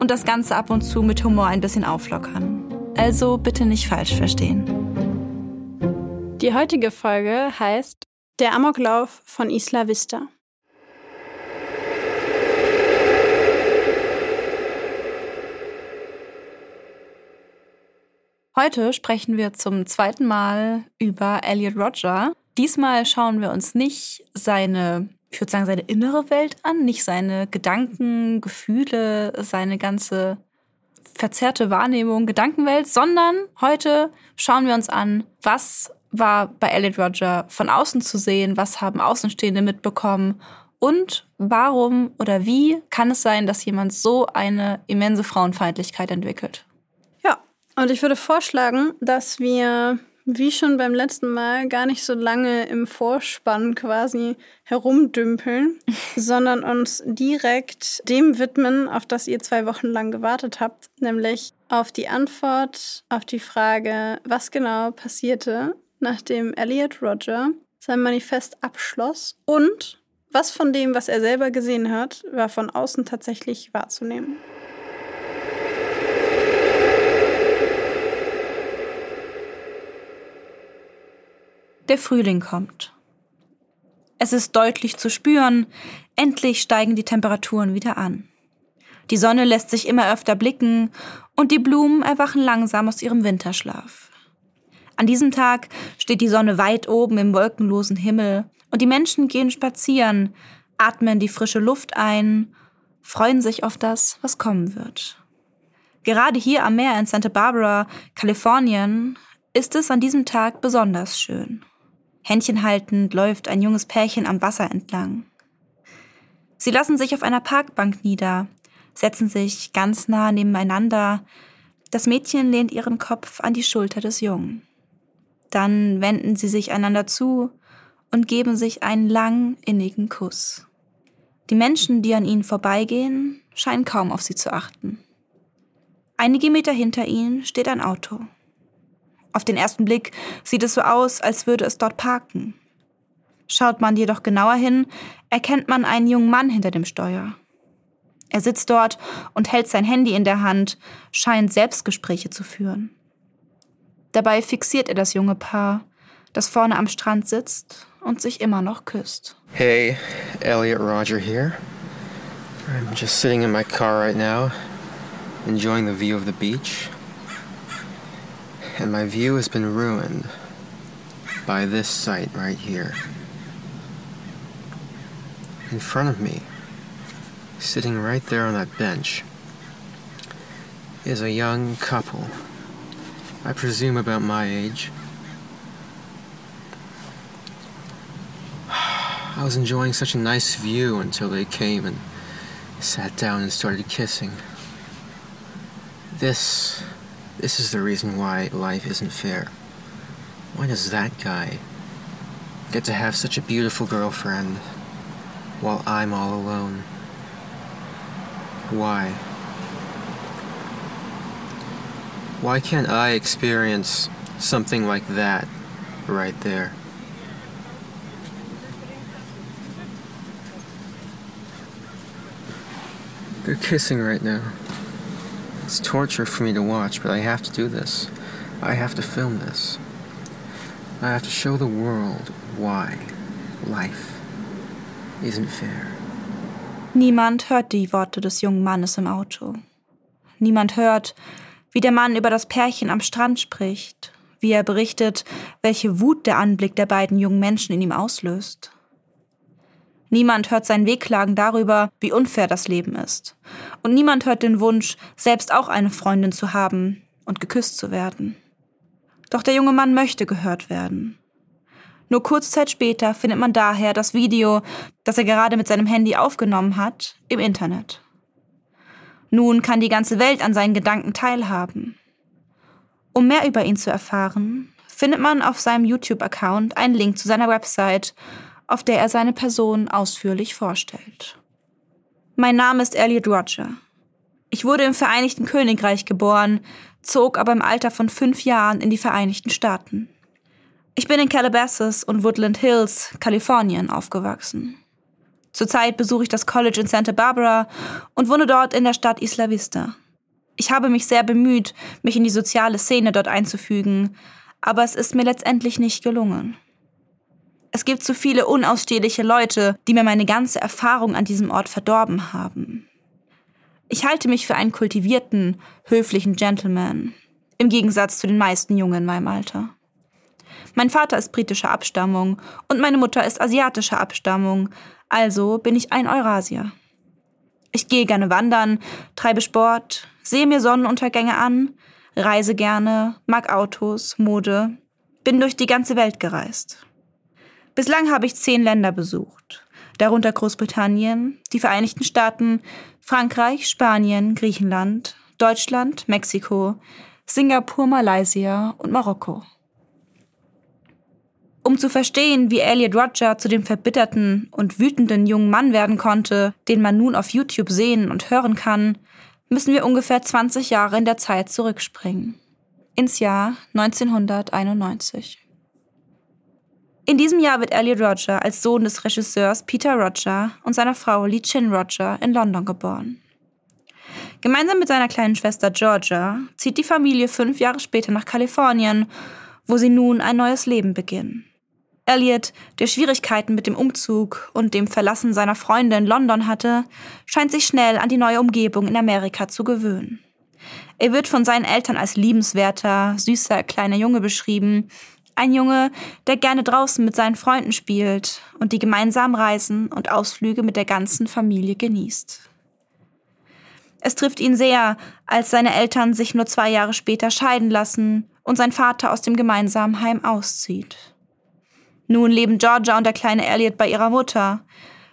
und das Ganze ab und zu mit Humor ein bisschen auflockern. Also bitte nicht falsch verstehen. Die heutige Folge heißt Der Amoklauf von Isla Vista. Heute sprechen wir zum zweiten Mal über Elliot Roger. Diesmal schauen wir uns nicht seine ich würde sagen, seine innere Welt an, nicht seine Gedanken, Gefühle, seine ganze verzerrte Wahrnehmung, Gedankenwelt, sondern heute schauen wir uns an, was war bei Elliot Roger von außen zu sehen, was haben Außenstehende mitbekommen und warum oder wie kann es sein, dass jemand so eine immense Frauenfeindlichkeit entwickelt. Ja, und ich würde vorschlagen, dass wir wie schon beim letzten Mal gar nicht so lange im Vorspann quasi herumdümpeln, sondern uns direkt dem widmen, auf das ihr zwei Wochen lang gewartet habt, nämlich auf die Antwort auf die Frage, was genau passierte, nachdem Elliot Roger sein Manifest abschloss und was von dem, was er selber gesehen hat, war von außen tatsächlich wahrzunehmen. Der Frühling kommt. Es ist deutlich zu spüren, endlich steigen die Temperaturen wieder an. Die Sonne lässt sich immer öfter blicken und die Blumen erwachen langsam aus ihrem Winterschlaf. An diesem Tag steht die Sonne weit oben im wolkenlosen Himmel und die Menschen gehen spazieren, atmen die frische Luft ein, freuen sich auf das, was kommen wird. Gerade hier am Meer in Santa Barbara, Kalifornien, ist es an diesem Tag besonders schön. Händchen haltend läuft ein junges Pärchen am Wasser entlang. Sie lassen sich auf einer Parkbank nieder, setzen sich ganz nah nebeneinander. Das Mädchen lehnt ihren Kopf an die Schulter des Jungen. Dann wenden sie sich einander zu und geben sich einen langen, innigen Kuss. Die Menschen, die an ihnen vorbeigehen, scheinen kaum auf sie zu achten. Einige Meter hinter ihnen steht ein Auto. Auf den ersten Blick sieht es so aus, als würde es dort parken. Schaut man jedoch genauer hin, erkennt man einen jungen Mann hinter dem Steuer. Er sitzt dort und hält sein Handy in der Hand, scheint Selbstgespräche zu führen. Dabei fixiert er das junge Paar, das vorne am Strand sitzt und sich immer noch küsst. Hey, Elliot Roger here. I'm just sitting in my car right now, enjoying the view of the beach. And my view has been ruined by this sight right here. In front of me, sitting right there on that bench, is a young couple, I presume about my age. I was enjoying such a nice view until they came and sat down and started kissing. This this is the reason why life isn't fair. Why does that guy get to have such a beautiful girlfriend while I'm all alone? Why? Why can't I experience something like that right there? They're kissing right now. It's torture for me to watch, but I have to do this. I have to film this. I have to show the world why life isn't fair. Niemand hört die Worte des jungen Mannes im Auto. Niemand hört, wie der Mann über das Pärchen am Strand spricht, wie er berichtet, welche Wut der Anblick der beiden jungen Menschen in ihm auslöst. Niemand hört sein Wehklagen darüber, wie unfair das Leben ist. Und niemand hört den Wunsch, selbst auch eine Freundin zu haben und geküsst zu werden. Doch der junge Mann möchte gehört werden. Nur kurze Zeit später findet man daher das Video, das er gerade mit seinem Handy aufgenommen hat, im Internet. Nun kann die ganze Welt an seinen Gedanken teilhaben. Um mehr über ihn zu erfahren, findet man auf seinem YouTube-Account einen Link zu seiner Website, auf der er seine Person ausführlich vorstellt. Mein Name ist Elliot Roger. Ich wurde im Vereinigten Königreich geboren, zog aber im Alter von fünf Jahren in die Vereinigten Staaten. Ich bin in Calabasas und Woodland Hills, Kalifornien, aufgewachsen. Zurzeit besuche ich das College in Santa Barbara und wohne dort in der Stadt Isla Vista. Ich habe mich sehr bemüht, mich in die soziale Szene dort einzufügen, aber es ist mir letztendlich nicht gelungen. Es gibt zu viele unausstehliche Leute, die mir meine ganze Erfahrung an diesem Ort verdorben haben. Ich halte mich für einen kultivierten, höflichen Gentleman, im Gegensatz zu den meisten Jungen in meinem Alter. Mein Vater ist britischer Abstammung und meine Mutter ist asiatischer Abstammung, also bin ich ein Eurasier. Ich gehe gerne wandern, treibe Sport, sehe mir Sonnenuntergänge an, reise gerne, mag Autos, Mode, bin durch die ganze Welt gereist. Bislang habe ich zehn Länder besucht, darunter Großbritannien, die Vereinigten Staaten, Frankreich, Spanien, Griechenland, Deutschland, Mexiko, Singapur, Malaysia und Marokko. Um zu verstehen, wie Elliot Roger zu dem verbitterten und wütenden jungen Mann werden konnte, den man nun auf YouTube sehen und hören kann, müssen wir ungefähr 20 Jahre in der Zeit zurückspringen. Ins Jahr 1991. In diesem Jahr wird Elliot Roger als Sohn des Regisseurs Peter Roger und seiner Frau Lee Chin Roger in London geboren. Gemeinsam mit seiner kleinen Schwester Georgia zieht die Familie fünf Jahre später nach Kalifornien, wo sie nun ein neues Leben beginnen. Elliot, der Schwierigkeiten mit dem Umzug und dem Verlassen seiner Freunde in London hatte, scheint sich schnell an die neue Umgebung in Amerika zu gewöhnen. Er wird von seinen Eltern als liebenswerter, süßer kleiner Junge beschrieben, ein Junge, der gerne draußen mit seinen Freunden spielt und die gemeinsamen Reisen und Ausflüge mit der ganzen Familie genießt. Es trifft ihn sehr, als seine Eltern sich nur zwei Jahre später scheiden lassen und sein Vater aus dem gemeinsamen Heim auszieht. Nun leben Georgia und der kleine Elliot bei ihrer Mutter,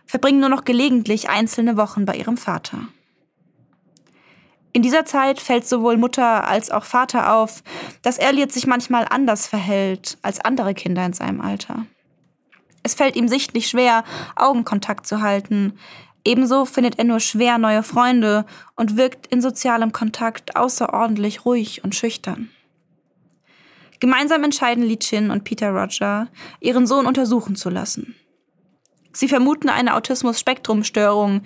verbringen nur noch gelegentlich einzelne Wochen bei ihrem Vater. In dieser Zeit fällt sowohl Mutter als auch Vater auf, dass Elliot sich manchmal anders verhält als andere Kinder in seinem Alter. Es fällt ihm sichtlich schwer, Augenkontakt zu halten. Ebenso findet er nur schwer neue Freunde und wirkt in sozialem Kontakt außerordentlich ruhig und schüchtern. Gemeinsam entscheiden Li Chin und Peter Roger, ihren Sohn untersuchen zu lassen. Sie vermuten eine Autismus-Spektrum-Störung,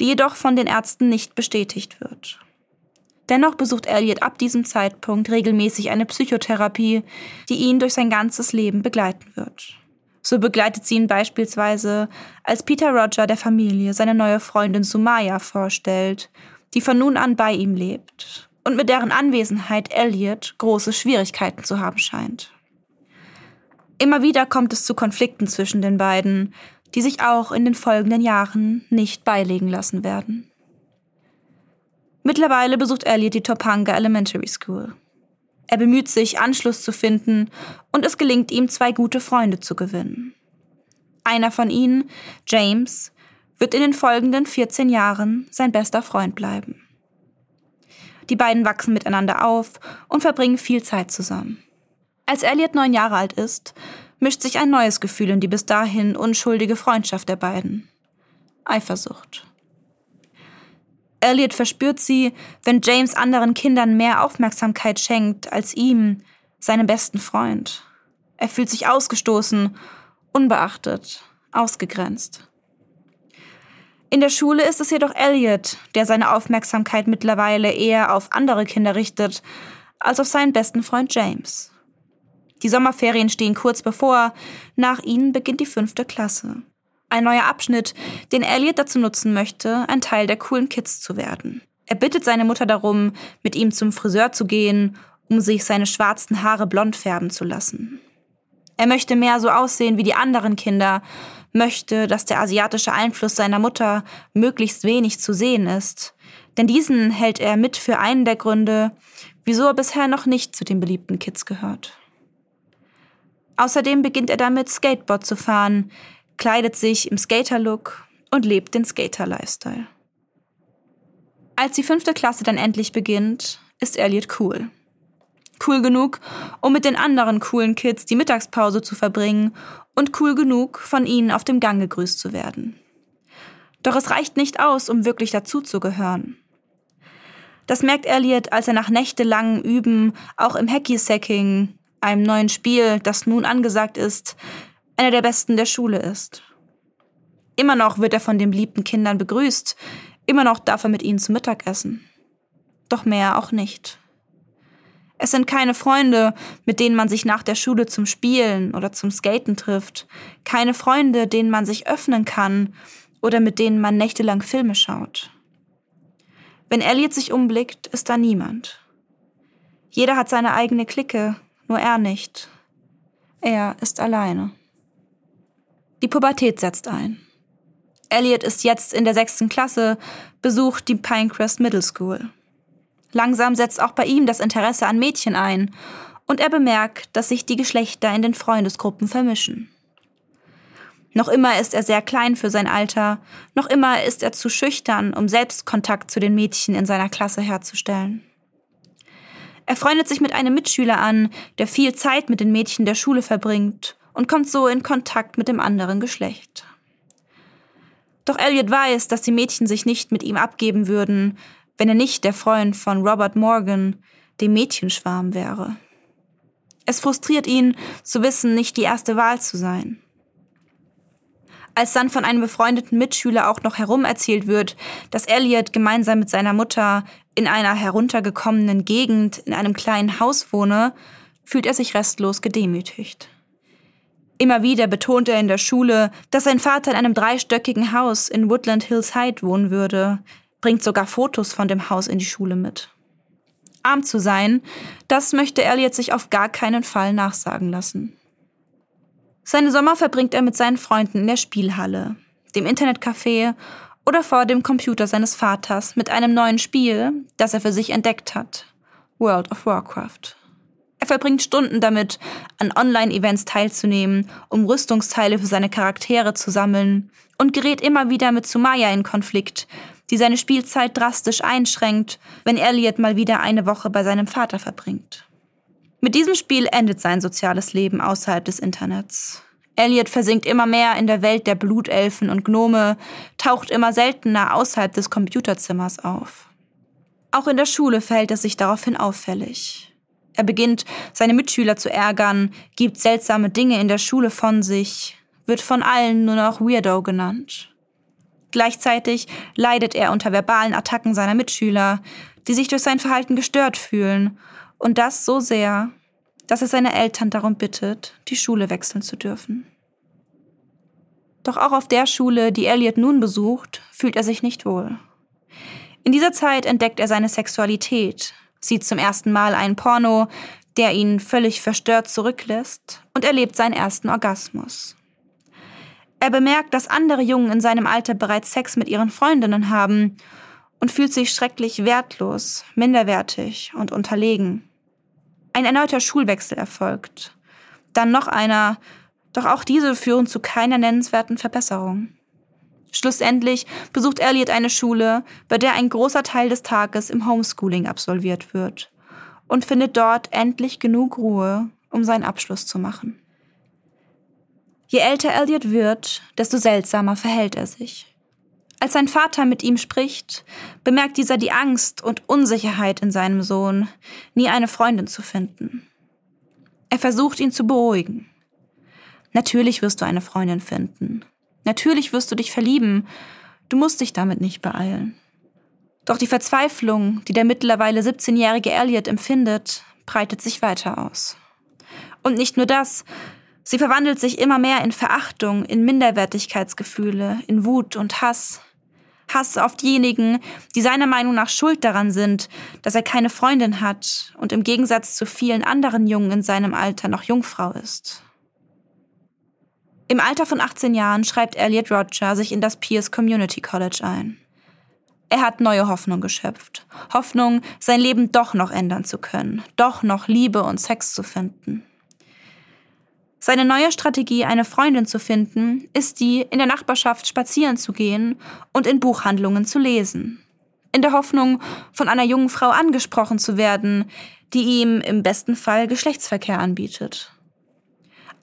die jedoch von den Ärzten nicht bestätigt wird. Dennoch besucht Elliot ab diesem Zeitpunkt regelmäßig eine Psychotherapie, die ihn durch sein ganzes Leben begleiten wird. So begleitet sie ihn beispielsweise, als Peter Roger der Familie seine neue Freundin Sumaya vorstellt, die von nun an bei ihm lebt und mit deren Anwesenheit Elliot große Schwierigkeiten zu haben scheint. Immer wieder kommt es zu Konflikten zwischen den beiden, die sich auch in den folgenden Jahren nicht beilegen lassen werden. Mittlerweile besucht Elliot die Topanga Elementary School. Er bemüht sich, Anschluss zu finden und es gelingt ihm, zwei gute Freunde zu gewinnen. Einer von ihnen, James, wird in den folgenden 14 Jahren sein bester Freund bleiben. Die beiden wachsen miteinander auf und verbringen viel Zeit zusammen. Als Elliot neun Jahre alt ist, mischt sich ein neues Gefühl in die bis dahin unschuldige Freundschaft der beiden. Eifersucht. Elliot verspürt sie, wenn James anderen Kindern mehr Aufmerksamkeit schenkt als ihm, seinem besten Freund. Er fühlt sich ausgestoßen, unbeachtet, ausgegrenzt. In der Schule ist es jedoch Elliot, der seine Aufmerksamkeit mittlerweile eher auf andere Kinder richtet, als auf seinen besten Freund James. Die Sommerferien stehen kurz bevor, nach ihnen beginnt die fünfte Klasse. Ein neuer Abschnitt, den Elliot dazu nutzen möchte, ein Teil der coolen Kids zu werden. Er bittet seine Mutter darum, mit ihm zum Friseur zu gehen, um sich seine schwarzen Haare blond färben zu lassen. Er möchte mehr so aussehen wie die anderen Kinder, möchte, dass der asiatische Einfluss seiner Mutter möglichst wenig zu sehen ist, denn diesen hält er mit für einen der Gründe, wieso er bisher noch nicht zu den beliebten Kids gehört. Außerdem beginnt er damit, Skateboard zu fahren, kleidet sich im Skater-Look und lebt den Skater-Lifestyle. Als die fünfte Klasse dann endlich beginnt, ist Elliot cool. Cool genug, um mit den anderen coolen Kids die Mittagspause zu verbringen und cool genug, von ihnen auf dem Gang gegrüßt zu werden. Doch es reicht nicht aus, um wirklich dazuzugehören. Das merkt Elliot, als er nach nächtelangem Üben auch im Hacky-Sacking, einem neuen Spiel, das nun angesagt ist, einer der besten der Schule ist. Immer noch wird er von den beliebten Kindern begrüßt, immer noch darf er mit ihnen zu Mittag essen. Doch mehr auch nicht. Es sind keine Freunde, mit denen man sich nach der Schule zum Spielen oder zum Skaten trifft, keine Freunde, denen man sich öffnen kann oder mit denen man nächtelang Filme schaut. Wenn Elliot sich umblickt, ist da niemand. Jeder hat seine eigene Clique, nur er nicht. Er ist alleine. Die Pubertät setzt ein. Elliot ist jetzt in der sechsten Klasse, besucht die Pinecrest Middle School. Langsam setzt auch bei ihm das Interesse an Mädchen ein und er bemerkt, dass sich die Geschlechter in den Freundesgruppen vermischen. Noch immer ist er sehr klein für sein Alter, noch immer ist er zu schüchtern, um selbst Kontakt zu den Mädchen in seiner Klasse herzustellen. Er freundet sich mit einem Mitschüler an, der viel Zeit mit den Mädchen der Schule verbringt und kommt so in Kontakt mit dem anderen Geschlecht. Doch Elliot weiß, dass die Mädchen sich nicht mit ihm abgeben würden, wenn er nicht der Freund von Robert Morgan, dem Mädchenschwarm wäre. Es frustriert ihn, zu wissen, nicht die erste Wahl zu sein. Als dann von einem befreundeten Mitschüler auch noch herum erzählt wird, dass Elliot gemeinsam mit seiner Mutter in einer heruntergekommenen Gegend in einem kleinen Haus wohne, fühlt er sich restlos gedemütigt. Immer wieder betont er in der Schule, dass sein Vater in einem dreistöckigen Haus in Woodland Hills Heights wohnen würde, bringt sogar Fotos von dem Haus in die Schule mit. Arm zu sein, das möchte Elliot sich auf gar keinen Fall nachsagen lassen. Seine Sommer verbringt er mit seinen Freunden in der Spielhalle, dem Internetcafé oder vor dem Computer seines Vaters mit einem neuen Spiel, das er für sich entdeckt hat, World of Warcraft. Er verbringt Stunden damit, an Online-Events teilzunehmen, um Rüstungsteile für seine Charaktere zu sammeln und gerät immer wieder mit Sumaya in Konflikt, die seine Spielzeit drastisch einschränkt, wenn Elliot mal wieder eine Woche bei seinem Vater verbringt. Mit diesem Spiel endet sein soziales Leben außerhalb des Internets. Elliot versinkt immer mehr in der Welt der Blutelfen und Gnome, taucht immer seltener außerhalb des Computerzimmers auf. Auch in der Schule verhält er sich daraufhin auffällig. Er beginnt, seine Mitschüler zu ärgern, gibt seltsame Dinge in der Schule von sich, wird von allen nur noch Weirdo genannt. Gleichzeitig leidet er unter verbalen Attacken seiner Mitschüler, die sich durch sein Verhalten gestört fühlen, und das so sehr, dass er seine Eltern darum bittet, die Schule wechseln zu dürfen. Doch auch auf der Schule, die Elliot nun besucht, fühlt er sich nicht wohl. In dieser Zeit entdeckt er seine Sexualität, sieht zum ersten Mal einen Porno, der ihn völlig verstört zurücklässt und erlebt seinen ersten Orgasmus. Er bemerkt, dass andere Jungen in seinem Alter bereits Sex mit ihren Freundinnen haben und fühlt sich schrecklich wertlos, minderwertig und unterlegen. Ein erneuter Schulwechsel erfolgt. Dann noch einer, doch auch diese führen zu keiner nennenswerten Verbesserung. Schlussendlich besucht Elliot eine Schule, bei der ein großer Teil des Tages im Homeschooling absolviert wird und findet dort endlich genug Ruhe, um seinen Abschluss zu machen. Je älter Elliot wird, desto seltsamer verhält er sich. Als sein Vater mit ihm spricht, bemerkt dieser die Angst und Unsicherheit in seinem Sohn, nie eine Freundin zu finden. Er versucht ihn zu beruhigen. Natürlich wirst du eine Freundin finden. Natürlich wirst du dich verlieben. Du musst dich damit nicht beeilen. Doch die Verzweiflung, die der mittlerweile 17-jährige Elliot empfindet, breitet sich weiter aus. Und nicht nur das, Sie verwandelt sich immer mehr in Verachtung, in Minderwertigkeitsgefühle, in Wut und Hass. Hass auf diejenigen, die seiner Meinung nach schuld daran sind, dass er keine Freundin hat und im Gegensatz zu vielen anderen Jungen in seinem Alter noch Jungfrau ist. Im Alter von 18 Jahren schreibt Elliot Roger sich in das Pierce Community College ein. Er hat neue Hoffnung geschöpft. Hoffnung, sein Leben doch noch ändern zu können, doch noch Liebe und Sex zu finden. Seine neue Strategie, eine Freundin zu finden, ist die, in der Nachbarschaft spazieren zu gehen und in Buchhandlungen zu lesen. In der Hoffnung, von einer jungen Frau angesprochen zu werden, die ihm im besten Fall Geschlechtsverkehr anbietet.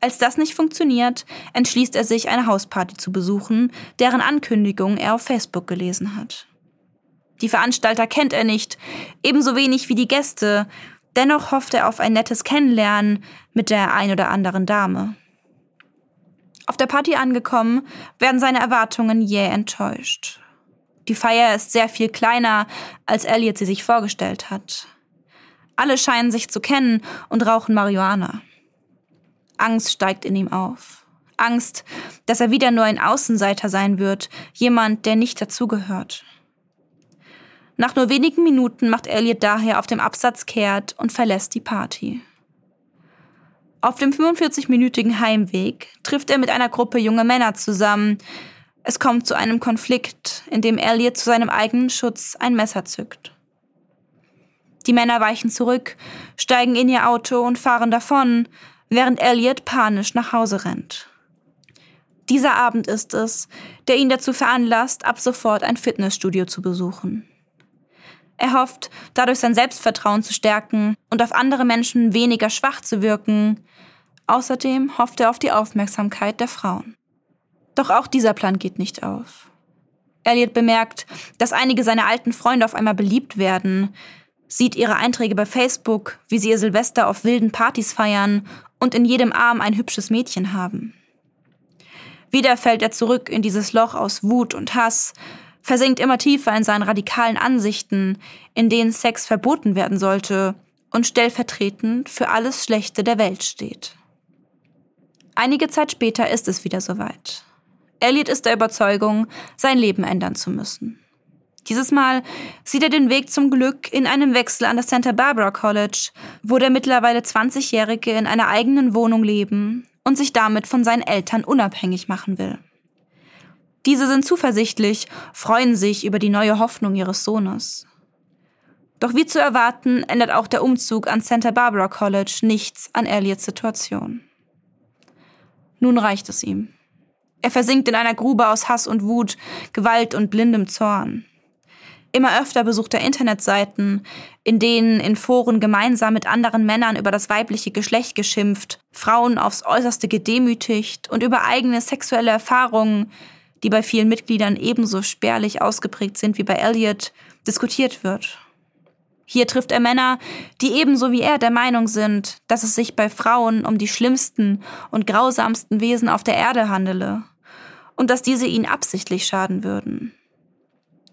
Als das nicht funktioniert, entschließt er sich, eine Hausparty zu besuchen, deren Ankündigung er auf Facebook gelesen hat. Die Veranstalter kennt er nicht, ebenso wenig wie die Gäste, Dennoch hofft er auf ein nettes Kennenlernen mit der ein oder anderen Dame. Auf der Party angekommen, werden seine Erwartungen jäh enttäuscht. Die Feier ist sehr viel kleiner, als Elliot sie sich vorgestellt hat. Alle scheinen sich zu kennen und rauchen Marihuana. Angst steigt in ihm auf. Angst, dass er wieder nur ein Außenseiter sein wird, jemand, der nicht dazugehört. Nach nur wenigen Minuten macht Elliot daher auf dem Absatz kehrt und verlässt die Party. Auf dem 45-minütigen Heimweg trifft er mit einer Gruppe junger Männer zusammen. Es kommt zu einem Konflikt, in dem Elliot zu seinem eigenen Schutz ein Messer zückt. Die Männer weichen zurück, steigen in ihr Auto und fahren davon, während Elliot panisch nach Hause rennt. Dieser Abend ist es, der ihn dazu veranlasst, ab sofort ein Fitnessstudio zu besuchen. Er hofft, dadurch sein Selbstvertrauen zu stärken und auf andere Menschen weniger schwach zu wirken. Außerdem hofft er auf die Aufmerksamkeit der Frauen. Doch auch dieser Plan geht nicht auf. Elliot bemerkt, dass einige seiner alten Freunde auf einmal beliebt werden, sieht ihre Einträge bei Facebook, wie sie ihr Silvester auf wilden Partys feiern und in jedem Arm ein hübsches Mädchen haben. Wieder fällt er zurück in dieses Loch aus Wut und Hass, versinkt immer tiefer in seinen radikalen Ansichten, in denen Sex verboten werden sollte und stellvertretend für alles Schlechte der Welt steht. Einige Zeit später ist es wieder soweit. Elliot ist der Überzeugung, sein Leben ändern zu müssen. Dieses Mal sieht er den Weg zum Glück in einem Wechsel an das Santa Barbara College, wo der mittlerweile 20-Jährige in einer eigenen Wohnung leben und sich damit von seinen Eltern unabhängig machen will. Diese sind zuversichtlich, freuen sich über die neue Hoffnung ihres Sohnes. Doch wie zu erwarten, ändert auch der Umzug an Santa Barbara College nichts an Elliots Situation. Nun reicht es ihm. Er versinkt in einer Grube aus Hass und Wut, Gewalt und blindem Zorn. Immer öfter besucht er Internetseiten, in denen in Foren gemeinsam mit anderen Männern über das weibliche Geschlecht geschimpft, Frauen aufs äußerste gedemütigt und über eigene sexuelle Erfahrungen, die bei vielen Mitgliedern ebenso spärlich ausgeprägt sind wie bei Elliot, diskutiert wird. Hier trifft er Männer, die ebenso wie er der Meinung sind, dass es sich bei Frauen um die schlimmsten und grausamsten Wesen auf der Erde handele und dass diese ihnen absichtlich schaden würden.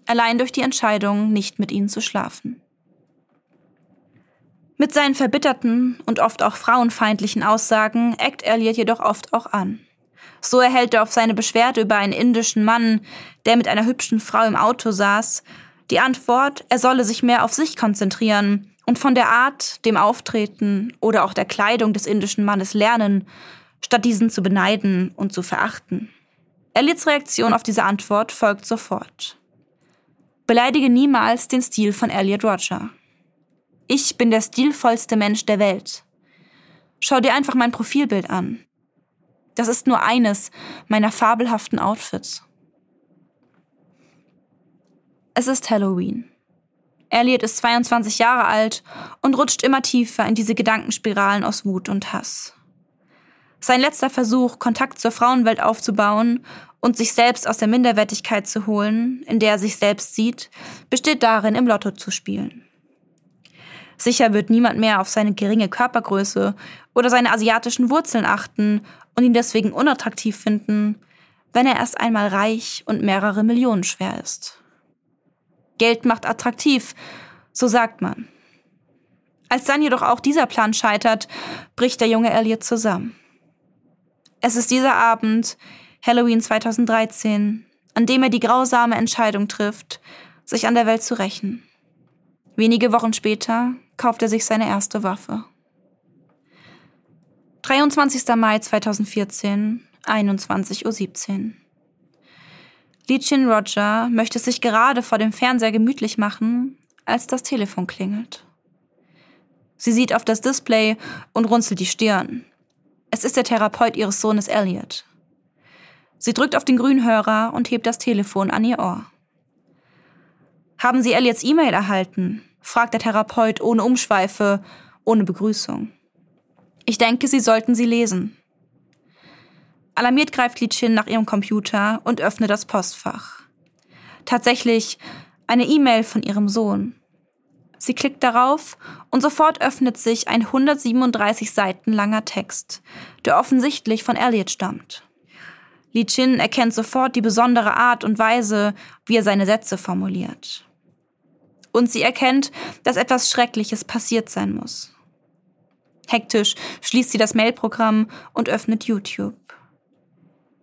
Allein durch die Entscheidung, nicht mit ihnen zu schlafen. Mit seinen verbitterten und oft auch frauenfeindlichen Aussagen eckt Elliot jedoch oft auch an. So erhält er auf seine Beschwerde über einen indischen Mann, der mit einer hübschen Frau im Auto saß, die Antwort, er solle sich mehr auf sich konzentrieren und von der Art, dem Auftreten oder auch der Kleidung des indischen Mannes lernen, statt diesen zu beneiden und zu verachten. Elliots Reaktion auf diese Antwort folgt sofort. Beleidige niemals den Stil von Elliot Roger. Ich bin der stilvollste Mensch der Welt. Schau dir einfach mein Profilbild an. Das ist nur eines meiner fabelhaften Outfits. Es ist Halloween. Elliot ist 22 Jahre alt und rutscht immer tiefer in diese Gedankenspiralen aus Wut und Hass. Sein letzter Versuch, Kontakt zur Frauenwelt aufzubauen und sich selbst aus der Minderwertigkeit zu holen, in der er sich selbst sieht, besteht darin, im Lotto zu spielen. Sicher wird niemand mehr auf seine geringe Körpergröße oder seine asiatischen Wurzeln achten und ihn deswegen unattraktiv finden, wenn er erst einmal reich und mehrere Millionen schwer ist. Geld macht attraktiv, so sagt man. Als dann jedoch auch dieser Plan scheitert, bricht der junge Elliot zusammen. Es ist dieser Abend, Halloween 2013, an dem er die grausame Entscheidung trifft, sich an der Welt zu rächen. Wenige Wochen später kauft er sich seine erste Waffe. 23. Mai 2014, 21.17 Uhr. Lee Chin Roger möchte sich gerade vor dem Fernseher gemütlich machen, als das Telefon klingelt. Sie sieht auf das Display und runzelt die Stirn. Es ist der Therapeut ihres Sohnes Elliot. Sie drückt auf den Grünhörer und hebt das Telefon an ihr Ohr. Haben Sie Elliots E-Mail erhalten? fragt der Therapeut ohne Umschweife, ohne Begrüßung. Ich denke, Sie sollten sie lesen. Alarmiert greift Li Chin nach ihrem Computer und öffnet das Postfach. Tatsächlich eine E-Mail von ihrem Sohn. Sie klickt darauf und sofort öffnet sich ein 137 Seiten langer Text, der offensichtlich von Elliot stammt. Li Chin erkennt sofort die besondere Art und Weise, wie er seine Sätze formuliert. Und sie erkennt, dass etwas Schreckliches passiert sein muss. Hektisch schließt sie das Mailprogramm und öffnet YouTube.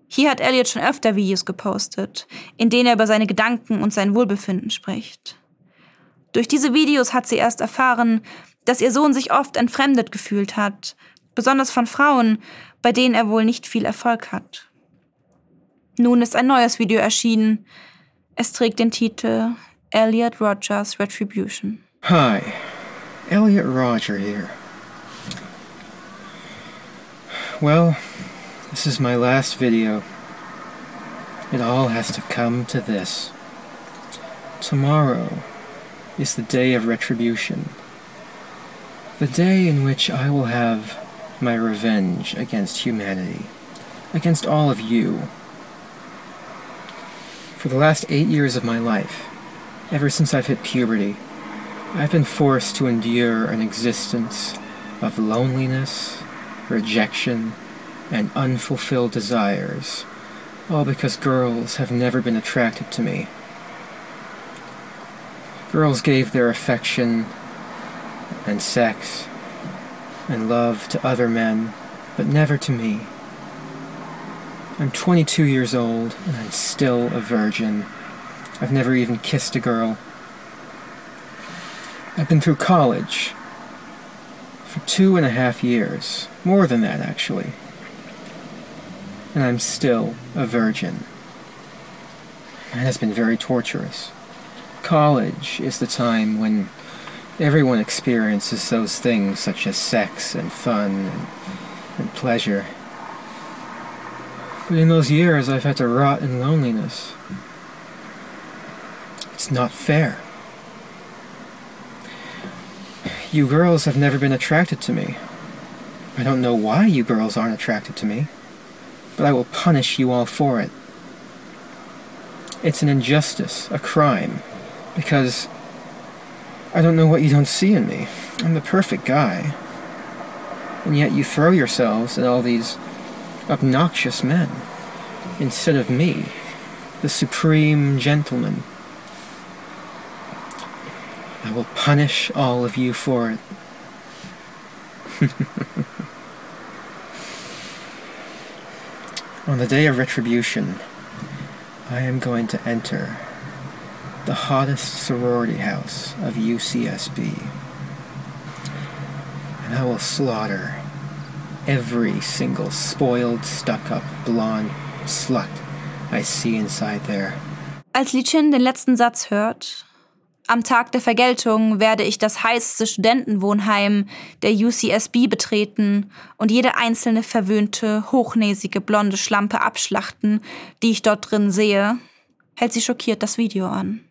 Hier hat Elliot schon öfter Videos gepostet, in denen er über seine Gedanken und sein Wohlbefinden spricht. Durch diese Videos hat sie erst erfahren, dass ihr Sohn sich oft entfremdet gefühlt hat, besonders von Frauen, bei denen er wohl nicht viel Erfolg hat. Nun ist ein neues Video erschienen. Es trägt den Titel Elliot Rogers Retribution. Hi, Elliot Roger here. Well, this is my last video. It all has to come to this. Tomorrow is the day of retribution. The day in which I will have my revenge against humanity, against all of you. For the last eight years of my life, ever since I've hit puberty, I've been forced to endure an existence of loneliness, rejection, and unfulfilled desires, all because girls have never been attracted to me. Girls gave their affection and sex and love to other men, but never to me. I'm 22 years old and I'm still a virgin. I've never even kissed a girl. I've been through college for two and a half years, more than that actually, and I'm still a virgin. It has been very torturous. College is the time when everyone experiences those things such as sex and fun and, and pleasure. But in those years, I've had to rot in loneliness. It's not fair. You girls have never been attracted to me. I don't know why you girls aren't attracted to me, but I will punish you all for it. It's an injustice, a crime, because I don't know what you don't see in me. I'm the perfect guy. And yet you throw yourselves at all these obnoxious men instead of me, the supreme gentleman. I will punish all of you for it. On the day of retribution, I am going to enter the hottest sorority house of UCSB. And I will slaughter every single spoiled, stuck up, blonde slut I see inside there. Als Li Chin den letzten Satz hört, am Tag der Vergeltung werde ich das heißeste Studentenwohnheim der UCSB betreten und jede einzelne verwöhnte, hochnäsige, blonde Schlampe abschlachten, die ich dort drin sehe, hält sie schockiert das Video an.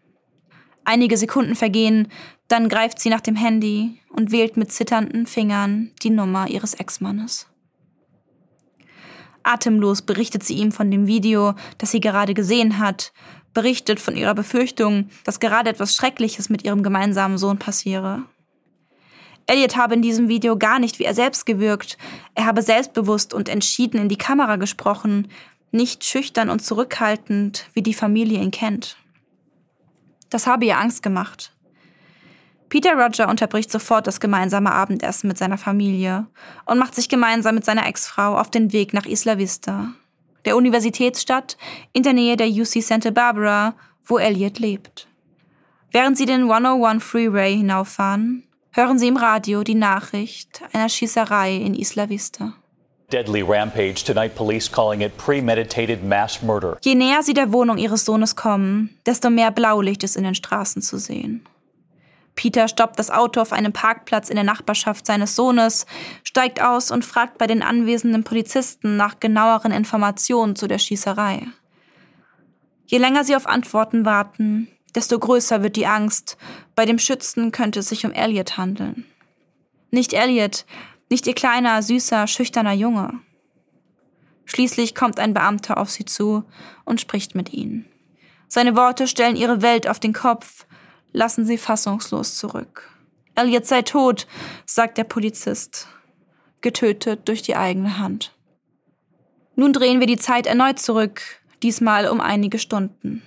Einige Sekunden vergehen, dann greift sie nach dem Handy und wählt mit zitternden Fingern die Nummer ihres Ex-Mannes. Atemlos berichtet sie ihm von dem Video, das sie gerade gesehen hat, berichtet von ihrer Befürchtung, dass gerade etwas Schreckliches mit ihrem gemeinsamen Sohn passiere. Elliot habe in diesem Video gar nicht wie er selbst gewirkt, er habe selbstbewusst und entschieden in die Kamera gesprochen, nicht schüchtern und zurückhaltend, wie die Familie ihn kennt. Das habe ihr Angst gemacht. Peter Roger unterbricht sofort das gemeinsame Abendessen mit seiner Familie und macht sich gemeinsam mit seiner Ex-Frau auf den Weg nach Isla Vista, der Universitätsstadt in der Nähe der UC Santa Barbara, wo Elliot lebt. Während sie den 101 Freeway hinauffahren, hören sie im Radio die Nachricht einer Schießerei in Isla Vista. Deadly rampage tonight, police calling it premeditated mass murder. Je näher sie der Wohnung ihres Sohnes kommen, desto mehr Blaulicht ist in den Straßen zu sehen. Peter stoppt das Auto auf einem Parkplatz in der Nachbarschaft seines Sohnes, steigt aus und fragt bei den anwesenden Polizisten nach genaueren Informationen zu der Schießerei. Je länger sie auf Antworten warten, desto größer wird die Angst, bei dem Schützen könnte es sich um Elliot handeln. Nicht Elliot, nicht ihr kleiner, süßer, schüchterner Junge. Schließlich kommt ein Beamter auf sie zu und spricht mit ihnen. Seine Worte stellen ihre Welt auf den Kopf, lassen sie fassungslos zurück. Elliot sei tot, sagt der Polizist, getötet durch die eigene Hand. Nun drehen wir die Zeit erneut zurück, diesmal um einige Stunden.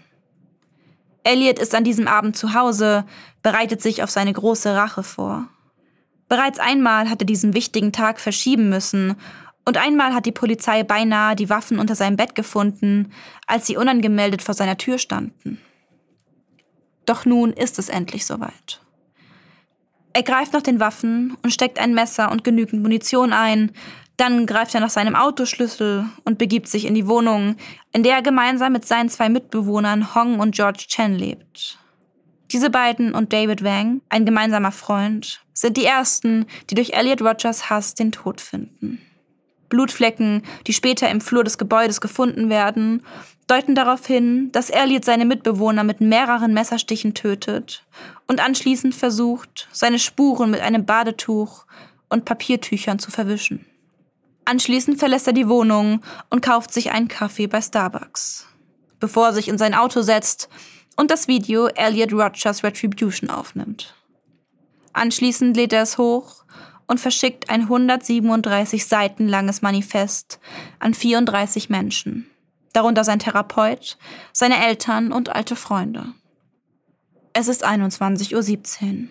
Elliot ist an diesem Abend zu Hause, bereitet sich auf seine große Rache vor. Bereits einmal hat er diesen wichtigen Tag verschieben müssen und einmal hat die Polizei beinahe die Waffen unter seinem Bett gefunden, als sie unangemeldet vor seiner Tür standen. Doch nun ist es endlich soweit. Er greift nach den Waffen und steckt ein Messer und genügend Munition ein, dann greift er nach seinem Autoschlüssel und begibt sich in die Wohnung, in der er gemeinsam mit seinen zwei Mitbewohnern Hong und George Chen lebt. Diese beiden und David Wang, ein gemeinsamer Freund, sind die ersten, die durch Elliot Rogers Hass den Tod finden. Blutflecken, die später im Flur des Gebäudes gefunden werden, deuten darauf hin, dass Elliot seine Mitbewohner mit mehreren Messerstichen tötet und anschließend versucht, seine Spuren mit einem Badetuch und Papiertüchern zu verwischen. Anschließend verlässt er die Wohnung und kauft sich einen Kaffee bei Starbucks, bevor er sich in sein Auto setzt und das Video Elliot Rogers Retribution aufnimmt. Anschließend lädt er es hoch und verschickt ein 137 Seiten langes Manifest an 34 Menschen, darunter sein Therapeut, seine Eltern und alte Freunde. Es ist 21.17 Uhr.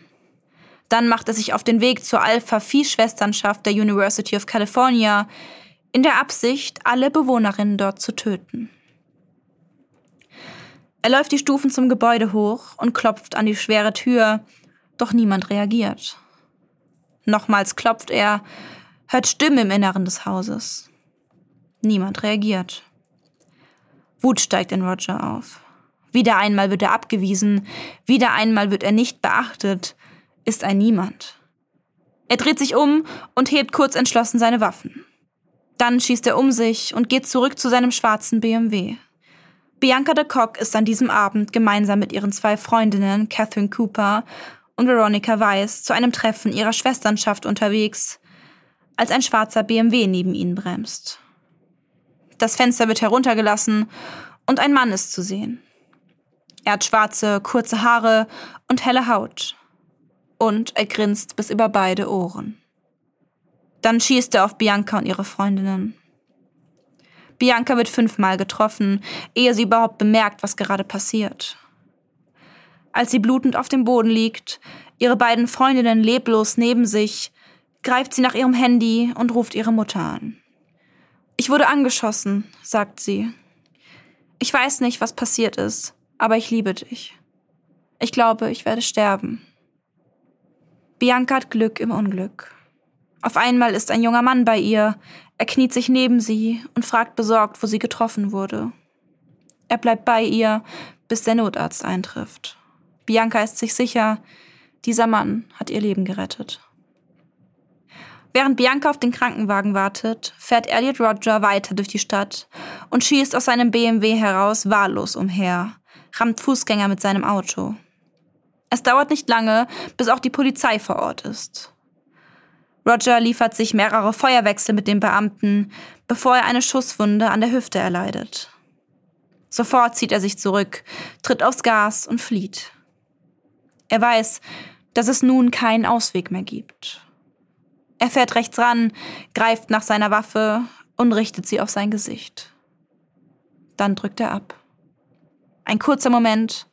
Dann macht er sich auf den Weg zur Alpha-Phi-Schwesternschaft der University of California, in der Absicht, alle Bewohnerinnen dort zu töten. Er läuft die Stufen zum Gebäude hoch und klopft an die schwere Tür, doch niemand reagiert. Nochmals klopft er, hört Stimmen im Inneren des Hauses. Niemand reagiert. Wut steigt in Roger auf. Wieder einmal wird er abgewiesen, wieder einmal wird er nicht beachtet, ist ein Niemand. Er dreht sich um und hebt kurz entschlossen seine Waffen. Dann schießt er um sich und geht zurück zu seinem schwarzen BMW. Bianca de Kock ist an diesem Abend gemeinsam mit ihren zwei Freundinnen Catherine Cooper und Veronica Weiss zu einem Treffen ihrer Schwesternschaft unterwegs, als ein schwarzer BMW neben ihnen bremst. Das Fenster wird heruntergelassen und ein Mann ist zu sehen. Er hat schwarze, kurze Haare und helle Haut und er grinst bis über beide Ohren. Dann schießt er auf Bianca und ihre Freundinnen. Bianca wird fünfmal getroffen, ehe sie überhaupt bemerkt, was gerade passiert. Als sie blutend auf dem Boden liegt, ihre beiden Freundinnen leblos neben sich, greift sie nach ihrem Handy und ruft ihre Mutter an. Ich wurde angeschossen, sagt sie. Ich weiß nicht, was passiert ist, aber ich liebe dich. Ich glaube, ich werde sterben. Bianca hat Glück im Unglück. Auf einmal ist ein junger Mann bei ihr, er kniet sich neben sie und fragt besorgt, wo sie getroffen wurde. Er bleibt bei ihr, bis der Notarzt eintrifft. Bianca ist sich sicher, dieser Mann hat ihr Leben gerettet. Während Bianca auf den Krankenwagen wartet, fährt Elliot Roger weiter durch die Stadt und schießt aus seinem BMW heraus wahllos umher, rammt Fußgänger mit seinem Auto. Es dauert nicht lange, bis auch die Polizei vor Ort ist. Roger liefert sich mehrere Feuerwechsel mit dem Beamten, bevor er eine Schusswunde an der Hüfte erleidet. Sofort zieht er sich zurück, tritt aufs Gas und flieht. Er weiß, dass es nun keinen Ausweg mehr gibt. Er fährt rechts ran, greift nach seiner Waffe und richtet sie auf sein Gesicht. Dann drückt er ab. Ein kurzer Moment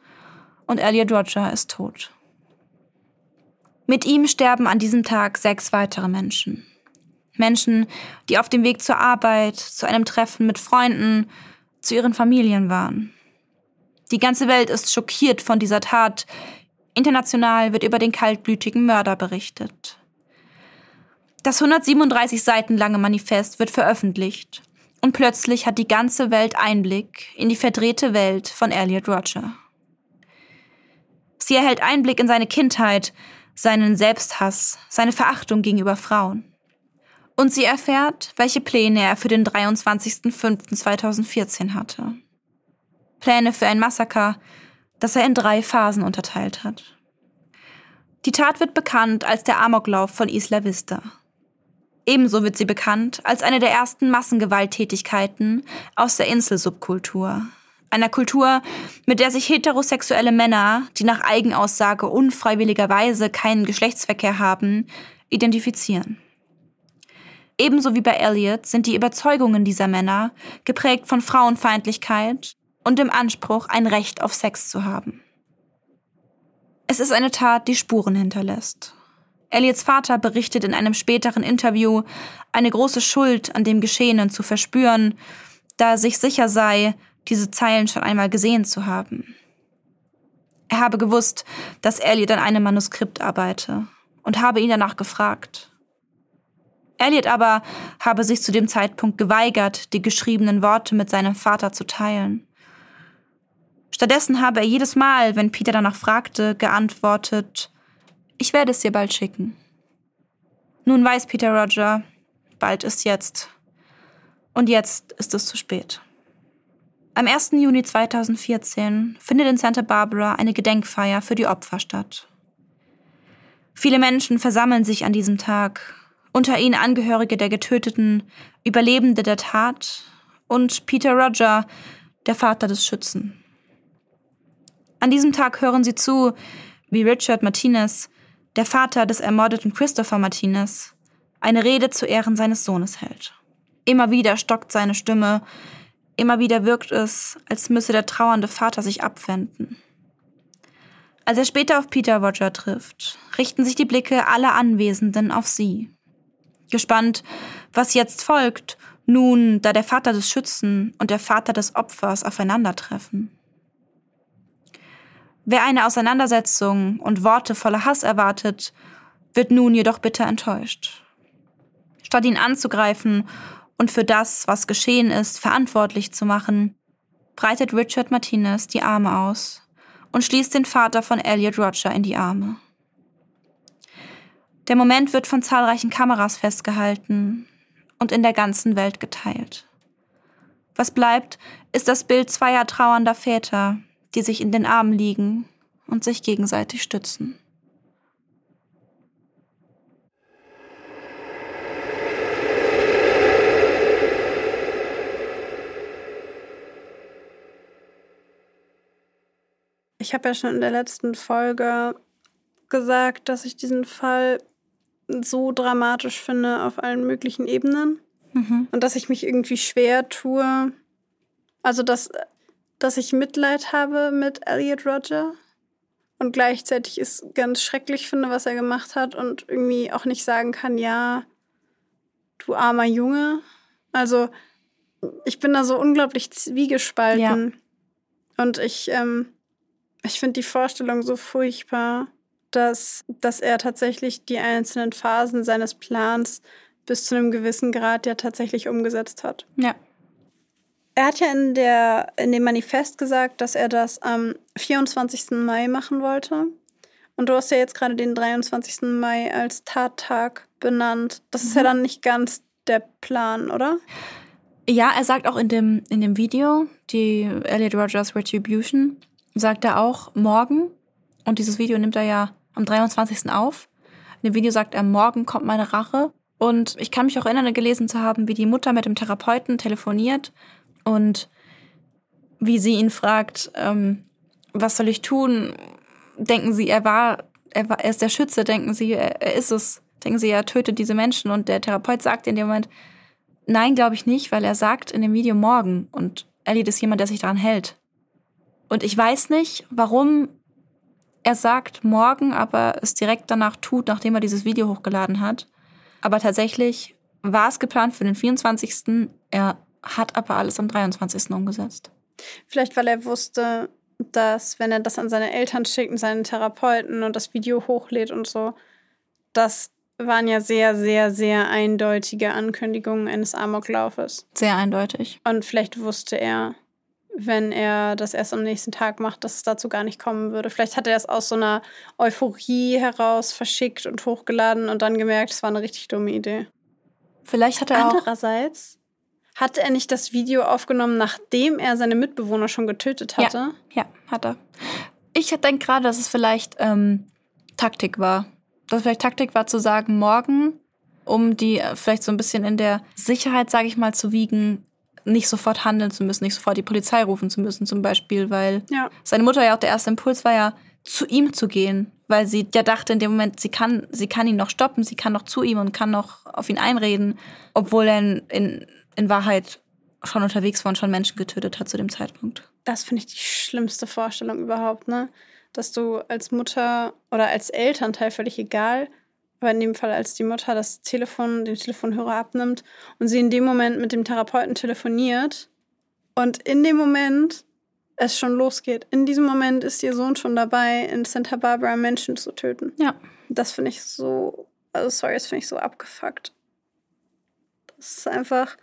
und Elliot Roger ist tot. Mit ihm sterben an diesem Tag sechs weitere Menschen. Menschen, die auf dem Weg zur Arbeit, zu einem Treffen mit Freunden, zu ihren Familien waren. Die ganze Welt ist schockiert von dieser Tat. International wird über den kaltblütigen Mörder berichtet. Das 137 Seiten lange Manifest wird veröffentlicht und plötzlich hat die ganze Welt Einblick in die verdrehte Welt von Elliot Roger. Sie erhält Einblick in seine Kindheit, seinen Selbsthass, seine Verachtung gegenüber Frauen. Und sie erfährt, welche Pläne er für den 23.05.2014 hatte. Pläne für ein Massaker, das er in drei Phasen unterteilt hat. Die Tat wird bekannt als der Amoklauf von Isla Vista. Ebenso wird sie bekannt als eine der ersten Massengewalttätigkeiten aus der Inselsubkultur. Einer Kultur, mit der sich heterosexuelle Männer, die nach Eigenaussage unfreiwilligerweise keinen Geschlechtsverkehr haben, identifizieren. Ebenso wie bei Elliot sind die Überzeugungen dieser Männer geprägt von Frauenfeindlichkeit und dem Anspruch, ein Recht auf Sex zu haben. Es ist eine Tat, die Spuren hinterlässt. Elliots Vater berichtet in einem späteren Interview, eine große Schuld an dem Geschehenen zu verspüren, da er sich sicher sei, diese Zeilen schon einmal gesehen zu haben. Er habe gewusst, dass Elliot an einem Manuskript arbeite und habe ihn danach gefragt. Elliot aber habe sich zu dem Zeitpunkt geweigert, die geschriebenen Worte mit seinem Vater zu teilen. Stattdessen habe er jedes Mal, wenn Peter danach fragte, geantwortet, ich werde es dir bald schicken. Nun weiß Peter Roger, bald ist jetzt. Und jetzt ist es zu spät. Am 1. Juni 2014 findet in Santa Barbara eine Gedenkfeier für die Opfer statt. Viele Menschen versammeln sich an diesem Tag, unter ihnen Angehörige der Getöteten, Überlebende der Tat und Peter Roger, der Vater des Schützen. An diesem Tag hören sie zu, wie Richard Martinez, der Vater des ermordeten Christopher Martinez, eine Rede zu Ehren seines Sohnes hält. Immer wieder stockt seine Stimme, immer wieder wirkt es, als müsse der trauernde Vater sich abwenden. Als er später auf Peter Roger trifft, richten sich die Blicke aller Anwesenden auf sie. Gespannt, was jetzt folgt, nun, da der Vater des Schützen und der Vater des Opfers aufeinandertreffen. Wer eine Auseinandersetzung und Worte voller Hass erwartet, wird nun jedoch bitter enttäuscht. Statt ihn anzugreifen und für das, was geschehen ist, verantwortlich zu machen, breitet Richard Martinez die Arme aus und schließt den Vater von Elliot Roger in die Arme. Der Moment wird von zahlreichen Kameras festgehalten und in der ganzen Welt geteilt. Was bleibt, ist das Bild zweier trauernder Väter, die sich in den Armen liegen und sich gegenseitig stützen. Ich habe ja schon in der letzten Folge gesagt, dass ich diesen Fall so dramatisch finde auf allen möglichen Ebenen mhm. und dass ich mich irgendwie schwer tue. Also, dass dass ich Mitleid habe mit Elliot Roger und gleichzeitig es ganz schrecklich finde, was er gemacht hat und irgendwie auch nicht sagen kann, ja, du armer Junge. Also ich bin da so unglaublich zwiegespalten. Ja. Und ich, ähm, ich finde die Vorstellung so furchtbar, dass, dass er tatsächlich die einzelnen Phasen seines Plans bis zu einem gewissen Grad ja tatsächlich umgesetzt hat. Ja. Er hat ja in, der, in dem Manifest gesagt, dass er das am 24. Mai machen wollte. Und du hast ja jetzt gerade den 23. Mai als Tattag benannt. Das ist ja mhm. dann nicht ganz der Plan, oder? Ja, er sagt auch in dem, in dem Video, die Elliot Rogers Retribution, sagt er auch morgen. Und dieses Video nimmt er ja am 23. auf. In dem Video sagt er, morgen kommt meine Rache. Und ich kann mich auch erinnern, gelesen zu haben, wie die Mutter mit dem Therapeuten telefoniert und wie sie ihn fragt, ähm, was soll ich tun? Denken sie, er war, er war, er ist der Schütze, denken sie, er, er ist es. Denken sie, er tötet diese Menschen. Und der Therapeut sagt in dem Moment, nein, glaube ich nicht, weil er sagt in dem Video morgen. Und Elliot ist jemand, der sich daran hält. Und ich weiß nicht, warum er sagt morgen, aber es direkt danach tut, nachdem er dieses Video hochgeladen hat. Aber tatsächlich war es geplant für den 24. Er hat aber alles am 23. umgesetzt. Vielleicht, weil er wusste, dass, wenn er das an seine Eltern schickt und seinen Therapeuten und das Video hochlädt und so, das waren ja sehr, sehr, sehr eindeutige Ankündigungen eines Amoklaufes. Sehr eindeutig. Und vielleicht wusste er, wenn er das erst am nächsten Tag macht, dass es dazu gar nicht kommen würde. Vielleicht hat er es aus so einer Euphorie heraus verschickt und hochgeladen und dann gemerkt, es war eine richtig dumme Idee. Vielleicht hat er auch. Andererseits hatte er nicht das Video aufgenommen, nachdem er seine Mitbewohner schon getötet hatte? Ja, ja hat er. Ich denke gerade, dass es vielleicht ähm, Taktik war. Dass es vielleicht Taktik war zu sagen, morgen, um die äh, vielleicht so ein bisschen in der Sicherheit, sage ich mal, zu wiegen, nicht sofort handeln zu müssen, nicht sofort die Polizei rufen zu müssen, zum Beispiel, weil Ja. seine Mutter ja auch der erste Impuls war ja, zu ihm zu gehen, weil sie ja dachte in dem Moment, sie kann, sie kann ihn noch stoppen, sie kann noch zu ihm und kann noch auf ihn einreden, obwohl er in, in, in Wahrheit schon unterwegs war und schon Menschen getötet hat zu dem Zeitpunkt. Das finde ich die schlimmste Vorstellung überhaupt, ne? Dass du als Mutter oder als Elternteil völlig egal, aber in dem Fall als die Mutter das Telefon, den Telefonhörer abnimmt und sie in dem Moment mit dem Therapeuten telefoniert und in dem Moment es schon losgeht. In diesem Moment ist ihr Sohn schon dabei, in Santa Barbara Menschen zu töten. Ja. Das finde ich so, also sorry, das finde ich so abgefuckt. Das ist einfach.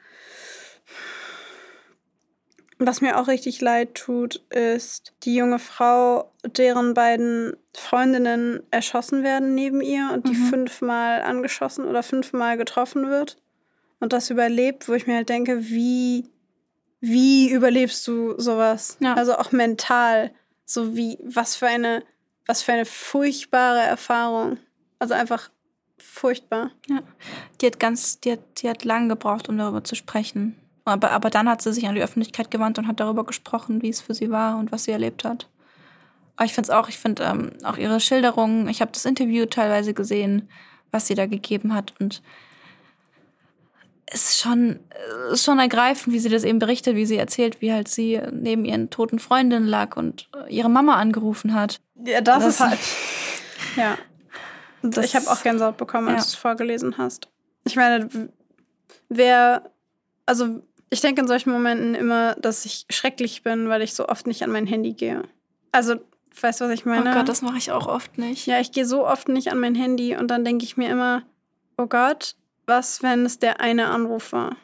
Was mir auch richtig leid tut, ist die junge Frau, deren beiden Freundinnen erschossen werden neben ihr und die fünfmal angeschossen oder fünfmal getroffen wird und das überlebt, wo ich mir halt denke, wie, wie überlebst du sowas? Ja. Also auch mental. So wie, was für eine, was für eine furchtbare Erfahrung. Also einfach furchtbar. Ja. Die hat ganz, die hat, die hat lang gebraucht, um darüber zu sprechen. Aber, aber dann hat sie sich an die Öffentlichkeit gewandt und hat darüber gesprochen, wie es für sie war und was sie erlebt hat. Aber ich finde es auch, ich finde ähm, auch ihre Schilderungen, ich habe das Interview teilweise gesehen, was sie da gegeben hat und es ist schon, es ist schon ergreifend, wie sie das eben berichtet, wie sie erzählt, wie halt sie neben ihren toten Freundinnen lag und ihre Mama angerufen hat. Ja, das, Das- ist halt. Ja. Das- ich habe auch Gänsehaut bekommen, als Ja. du es vorgelesen hast. Ich meine, wer. Also, ich denke in solchen Momenten immer, dass ich schrecklich bin, weil ich so oft nicht an mein Handy gehe. Also, weißt du, was ich meine? Oh Gott, das mache ich auch oft nicht. ja, ich gehe so oft nicht an mein Handy und dann denke ich mir immer, oh Gott, was, wenn es der eine Anruf war?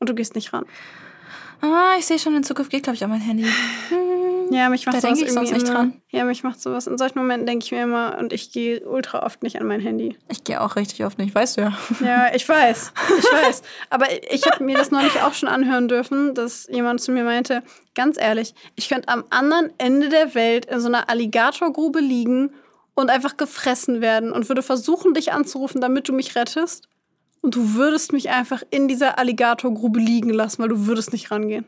Und du gehst nicht ran. Ah, ich sehe schon, in Zukunft geht, glaube ich, an mein Handy. Ja, mich macht Da sowas denke ich sonst irgendwie nicht immer, dran. Ja, mich macht sowas. In solchen Momenten denke ich mir immer, und ich gehe ultra oft nicht an mein Handy. Ich gehe auch richtig oft nicht, weißt du ja. Ja, ich weiß. Ich weiß. Aber ich habe mir das neulich auch schon anhören dürfen, dass jemand zu mir meinte, ganz ehrlich, ich könnte am anderen Ende der Welt in so einer Alligatorgrube liegen und einfach gefressen werden und würde versuchen, dich anzurufen, damit du mich rettest. Und du würdest mich einfach in dieser Alligatorgrube liegen lassen, weil du würdest nicht rangehen.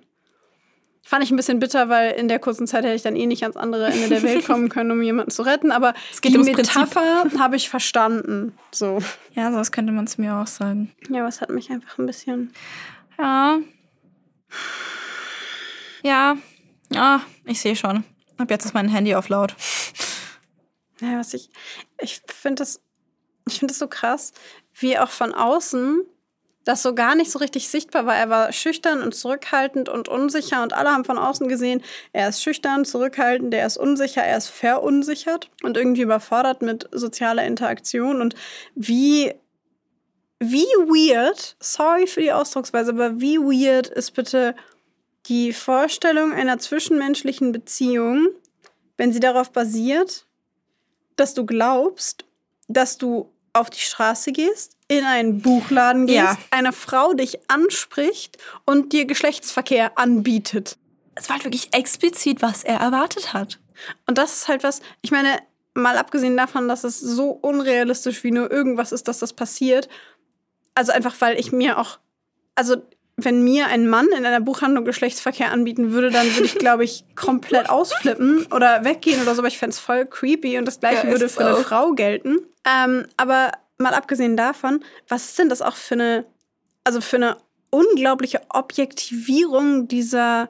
Fand ich ein bisschen bitter, weil in der kurzen Zeit hätte ich dann eh nicht ans andere Ende der Welt kommen können, um jemanden zu retten. Aber geht die ums. Metapher habe ich verstanden. So. Ja, sowas könnte man zu mir auch sagen. Ja, aber es hat mich einfach ein bisschen. Ja. Ja. Ja, ich sehe schon. Ab jetzt ist mein Handy auf laut. Ja, was ich. Ich finde das. Ich finde das so krass, wie auch von außen das so gar nicht so richtig sichtbar war. Er war schüchtern und zurückhaltend und unsicher und alle haben von außen gesehen, er ist schüchtern, zurückhaltend, er ist unsicher, er ist verunsichert und irgendwie überfordert mit sozialer Interaktion und wie wie weird, sorry für die Ausdrucksweise, aber wie weird ist bitte die Vorstellung einer zwischenmenschlichen Beziehung, wenn sie darauf basiert, dass du glaubst, dass du auf die Straße gehst, in einen Buchladen gehst, Ja. eine Frau dich anspricht und dir Geschlechtsverkehr anbietet. Es war halt wirklich explizit, was er erwartet hat. Und das ist halt was, ich meine, mal abgesehen davon, dass es so unrealistisch wie nur irgendwas ist, dass das passiert. Also einfach, weil ich mir auch, also wenn mir ein Mann in einer Buchhandlung Geschlechtsverkehr anbieten würde, dann würde ich, glaube ich, komplett ausflippen oder weggehen oder so, aber ich fände es voll creepy und das gleiche Ja, würde für eine auch. Frau gelten. Ähm, aber mal abgesehen davon, was ist denn das auch für eine, also für eine unglaubliche Objektivierung dieser,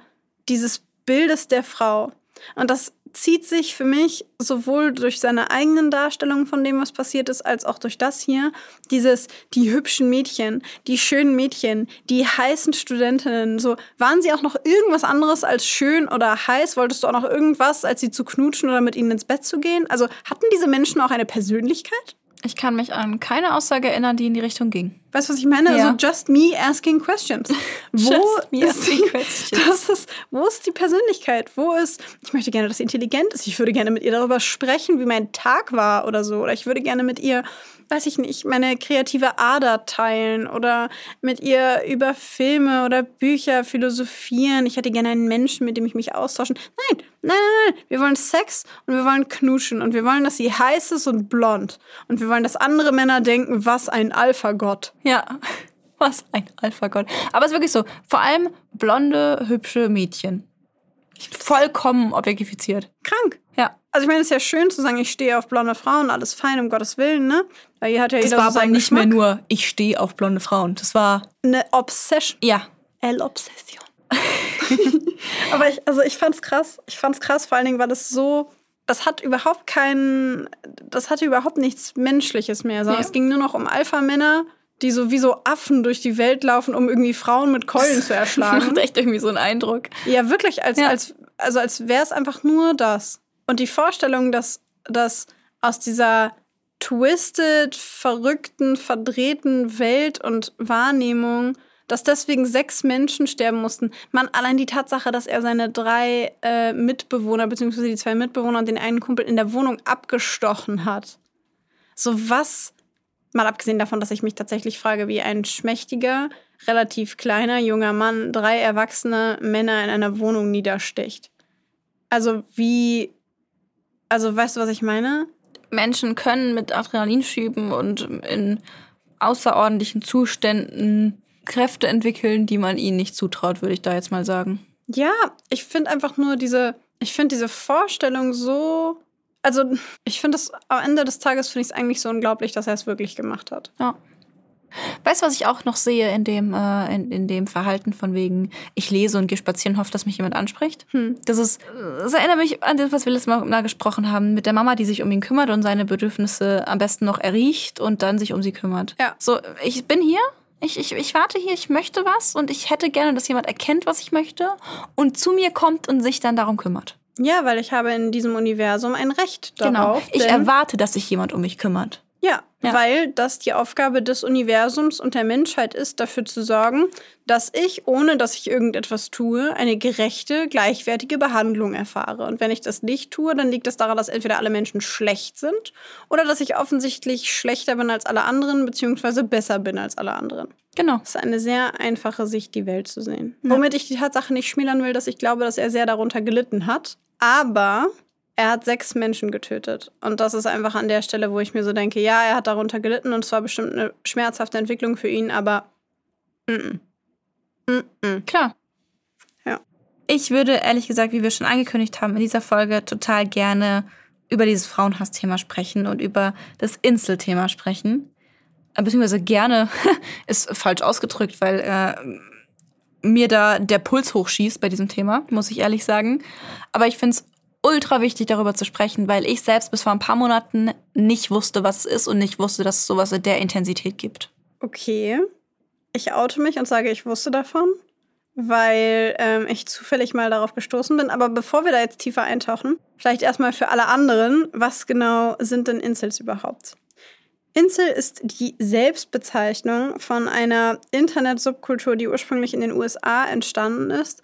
dieses Bildes der Frau? Und das zieht sich für mich sowohl durch seine eigenen Darstellungen von dem, was passiert ist, als auch durch das hier. Dieses, die hübschen Mädchen, die schönen Mädchen, die heißen Studentinnen. So, waren sie auch noch irgendwas anderes als schön oder heiß? Wolltest du auch noch irgendwas, als sie zu knutschen oder mit ihnen ins Bett zu gehen? Also hatten diese Menschen auch eine Persönlichkeit? Ich kann mich an keine Aussage erinnern, die in die Richtung ging. Weißt du, was ich meine? Ja. Also just me asking questions. Wo Just me ist asking die, questions. Ist, wo ist die Persönlichkeit? Wo ist, ich möchte gerne, dass sie intelligent ist. Ich würde gerne mit ihr darüber sprechen, wie mein Tag war oder so. Oder ich würde gerne mit ihr, weiß ich nicht, meine kreative Ader teilen oder mit ihr über Filme oder Bücher philosophieren. Ich hätte gerne einen Menschen, mit dem ich mich austauschen. Nein, nein, nein, nein. Wir wollen Sex und wir wollen knuschen und wir wollen, dass sie heiß ist und blond. Und wir wollen, dass andere Männer denken, was ein Alpha-Gott. Ja, was ein Alpha-Gott. Aber es ist wirklich so. Vor allem blonde, hübsche Mädchen. Vollkommen objektifiziert. Krank. Ja. Also ich meine, es ist ja schön zu sagen, ich stehe auf blonde Frauen, alles fein, um Gottes Willen, ne? Weil hier hat ja Das jeder war so aber nicht Geschmack. mehr nur, ich stehe auf blonde Frauen. Das war, eine Obsession. ja. El Obsession. aber ich, also ich fand's krass. Ich fand's krass, vor allen Dingen, weil es so, das hat überhaupt keinen, das hatte überhaupt nichts Menschliches mehr, sondern Ja. es ging nur noch um Alpha-Männer, die so wie so Affen durch die Welt laufen, um irgendwie Frauen mit Keulen zu erschlagen. Macht echt irgendwie so einen Eindruck. Ja, wirklich, als, Ja. als, also als wäre es einfach nur das. Und die Vorstellung, dass, dass aus dieser twisted, verrückten, verdrehten Welt und Wahrnehmung, dass deswegen sechs Menschen sterben mussten. Man, allein die Tatsache, dass er seine drei äh, Mitbewohner, beziehungsweise die zwei Mitbewohner und den einen Kumpel in der Wohnung abgestochen hat. So was, mal abgesehen davon, dass ich mich tatsächlich frage, wie ein schmächtiger, relativ kleiner junger Mann drei erwachsene Männer in einer Wohnung niedersticht. Also wie, also weißt du, was ich meine? Menschen können mit Adrenalinschüben und in außerordentlichen Zuständen Kräfte entwickeln, die man ihnen nicht zutraut, würde ich da jetzt mal sagen. Ja, ich finde einfach nur diese, ich finde diese Vorstellung so, also ich finde es am Ende des Tages finde ich es eigentlich so unglaublich, dass er es wirklich gemacht hat. Ja. Weißt du, was ich auch noch sehe in dem, äh, in, in dem Verhalten von wegen, ich lese und gehe spazieren, hoffe, dass mich jemand anspricht? Das ist, das erinnert mich an das, was wir letztes Mal mal gesprochen haben, mit der Mama, die sich um ihn kümmert und seine Bedürfnisse am besten noch erriecht und dann sich um sie kümmert. Ja. So, ich bin hier, ich, ich, ich warte hier, ich möchte was und ich hätte gerne, dass jemand erkennt, was ich möchte und zu mir kommt und sich dann darum kümmert. Ja, weil ich habe in diesem Universum ein Recht Genau. darauf. Ich denn- erwarte, dass sich jemand um mich kümmert. Ja, Ja. weil das die Aufgabe des Universums und der Menschheit ist, dafür zu sorgen, dass ich, ohne dass ich irgendetwas tue, eine gerechte, gleichwertige Behandlung erfahre. Und wenn ich das nicht tue, dann liegt es daran, dass entweder alle Menschen schlecht sind oder dass ich offensichtlich schlechter bin als alle anderen, beziehungsweise besser bin als alle anderen. Genau. Das ist eine sehr einfache Sicht, die Welt zu sehen. Womit ich die Tatsache nicht schmälern will, dass ich glaube, dass er sehr darunter gelitten hat. Aber er hat sechs Menschen getötet. Und das ist einfach an der Stelle, wo ich mir so denke, ja, er hat darunter gelitten und es war bestimmt eine schmerzhafte Entwicklung für ihn, aber mm -mm. Mm Klar. Ja. Ich würde ehrlich gesagt, wie wir schon angekündigt haben, in dieser Folge total gerne über dieses Frauenhassthema sprechen und über das Inselthema sprechen. Beziehungsweise gerne ist falsch ausgedrückt, weil äh, mir da der Puls hochschießt bei diesem Thema, muss ich ehrlich sagen. Aber ich finde es ultra wichtig, darüber zu sprechen, weil ich selbst bis vor ein paar Monaten nicht wusste, was es ist und nicht wusste, dass es sowas in der Intensität gibt. Okay. Ich oute mich und sage, ich wusste davon, weil ähm, ich zufällig mal darauf gestoßen bin. Aber bevor wir da jetzt tiefer eintauchen, vielleicht erstmal für alle anderen, was genau sind denn Incels überhaupt? Incel ist die Selbstbezeichnung von einer Internet-Subkultur, die ursprünglich in den USA entstanden ist.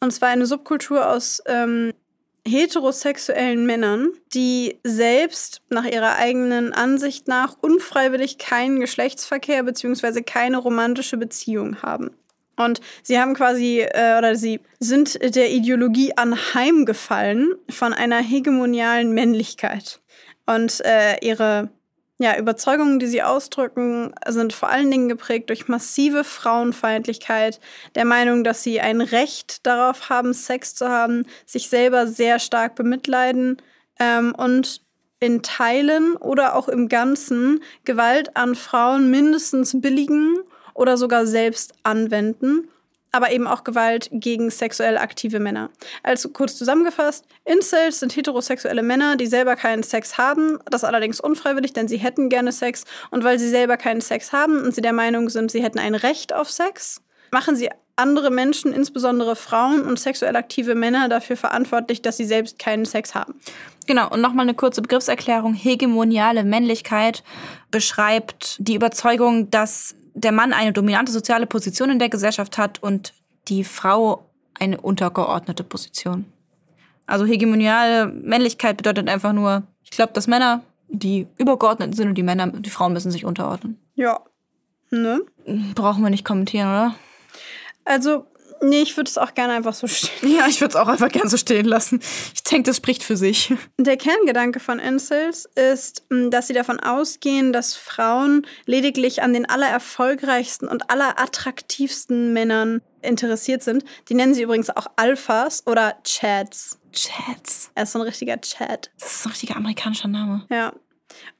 Und zwar eine Subkultur aus ähm, heterosexuellen Männern, die selbst nach ihrer eigenen Ansicht nach unfreiwillig keinen Geschlechtsverkehr bzw. keine romantische Beziehung haben. Und sie haben quasi, äh, oder sie sind der Ideologie anheimgefallen von einer hegemonialen Männlichkeit. Und äh, ihre ja, Überzeugungen, die sie ausdrücken, sind vor allen Dingen geprägt durch massive Frauenfeindlichkeit, der Meinung, dass sie ein Recht darauf haben, Sex zu haben, sich selber sehr stark bemitleiden ähm, und in Teilen oder auch im Ganzen Gewalt an Frauen mindestens billigen oder sogar selbst anwenden. Aber eben auch Gewalt gegen sexuell aktive Männer. Also kurz zusammengefasst, Incels sind heterosexuelle Männer, die selber keinen Sex haben, das allerdings unfreiwillig, denn sie hätten gerne Sex und weil sie selber keinen Sex haben und sie der Meinung sind, sie hätten ein Recht auf Sex, machen sie andere Menschen, insbesondere Frauen und sexuell aktive Männer, dafür verantwortlich, dass sie selbst keinen Sex haben. Genau, und nochmal eine kurze Begriffserklärung. Hegemoniale Männlichkeit beschreibt die Überzeugung, dass der Mann eine dominante soziale Position in der Gesellschaft hat und die Frau eine untergeordnete Position. Also hegemoniale Männlichkeit bedeutet einfach nur, ich glaube, dass Männer die übergeordnet sind und die Männer, die Frauen müssen sich unterordnen. Ja. Ne? Brauchen wir nicht kommentieren, oder? Also, nee, ich würde es auch gerne einfach so stehen. Ja, ich würde es auch einfach gerne so stehen lassen. Ich denke, das spricht für sich. Der Kerngedanke von Incels ist, dass sie davon ausgehen, dass Frauen lediglich an den allererfolgreichsten und allerattraktivsten Männern interessiert sind. Die nennen sie übrigens auch Alphas oder Chads. Chads. Er ist so ein richtiger Chad. Das ist ein richtiger amerikanischer Name. Ja.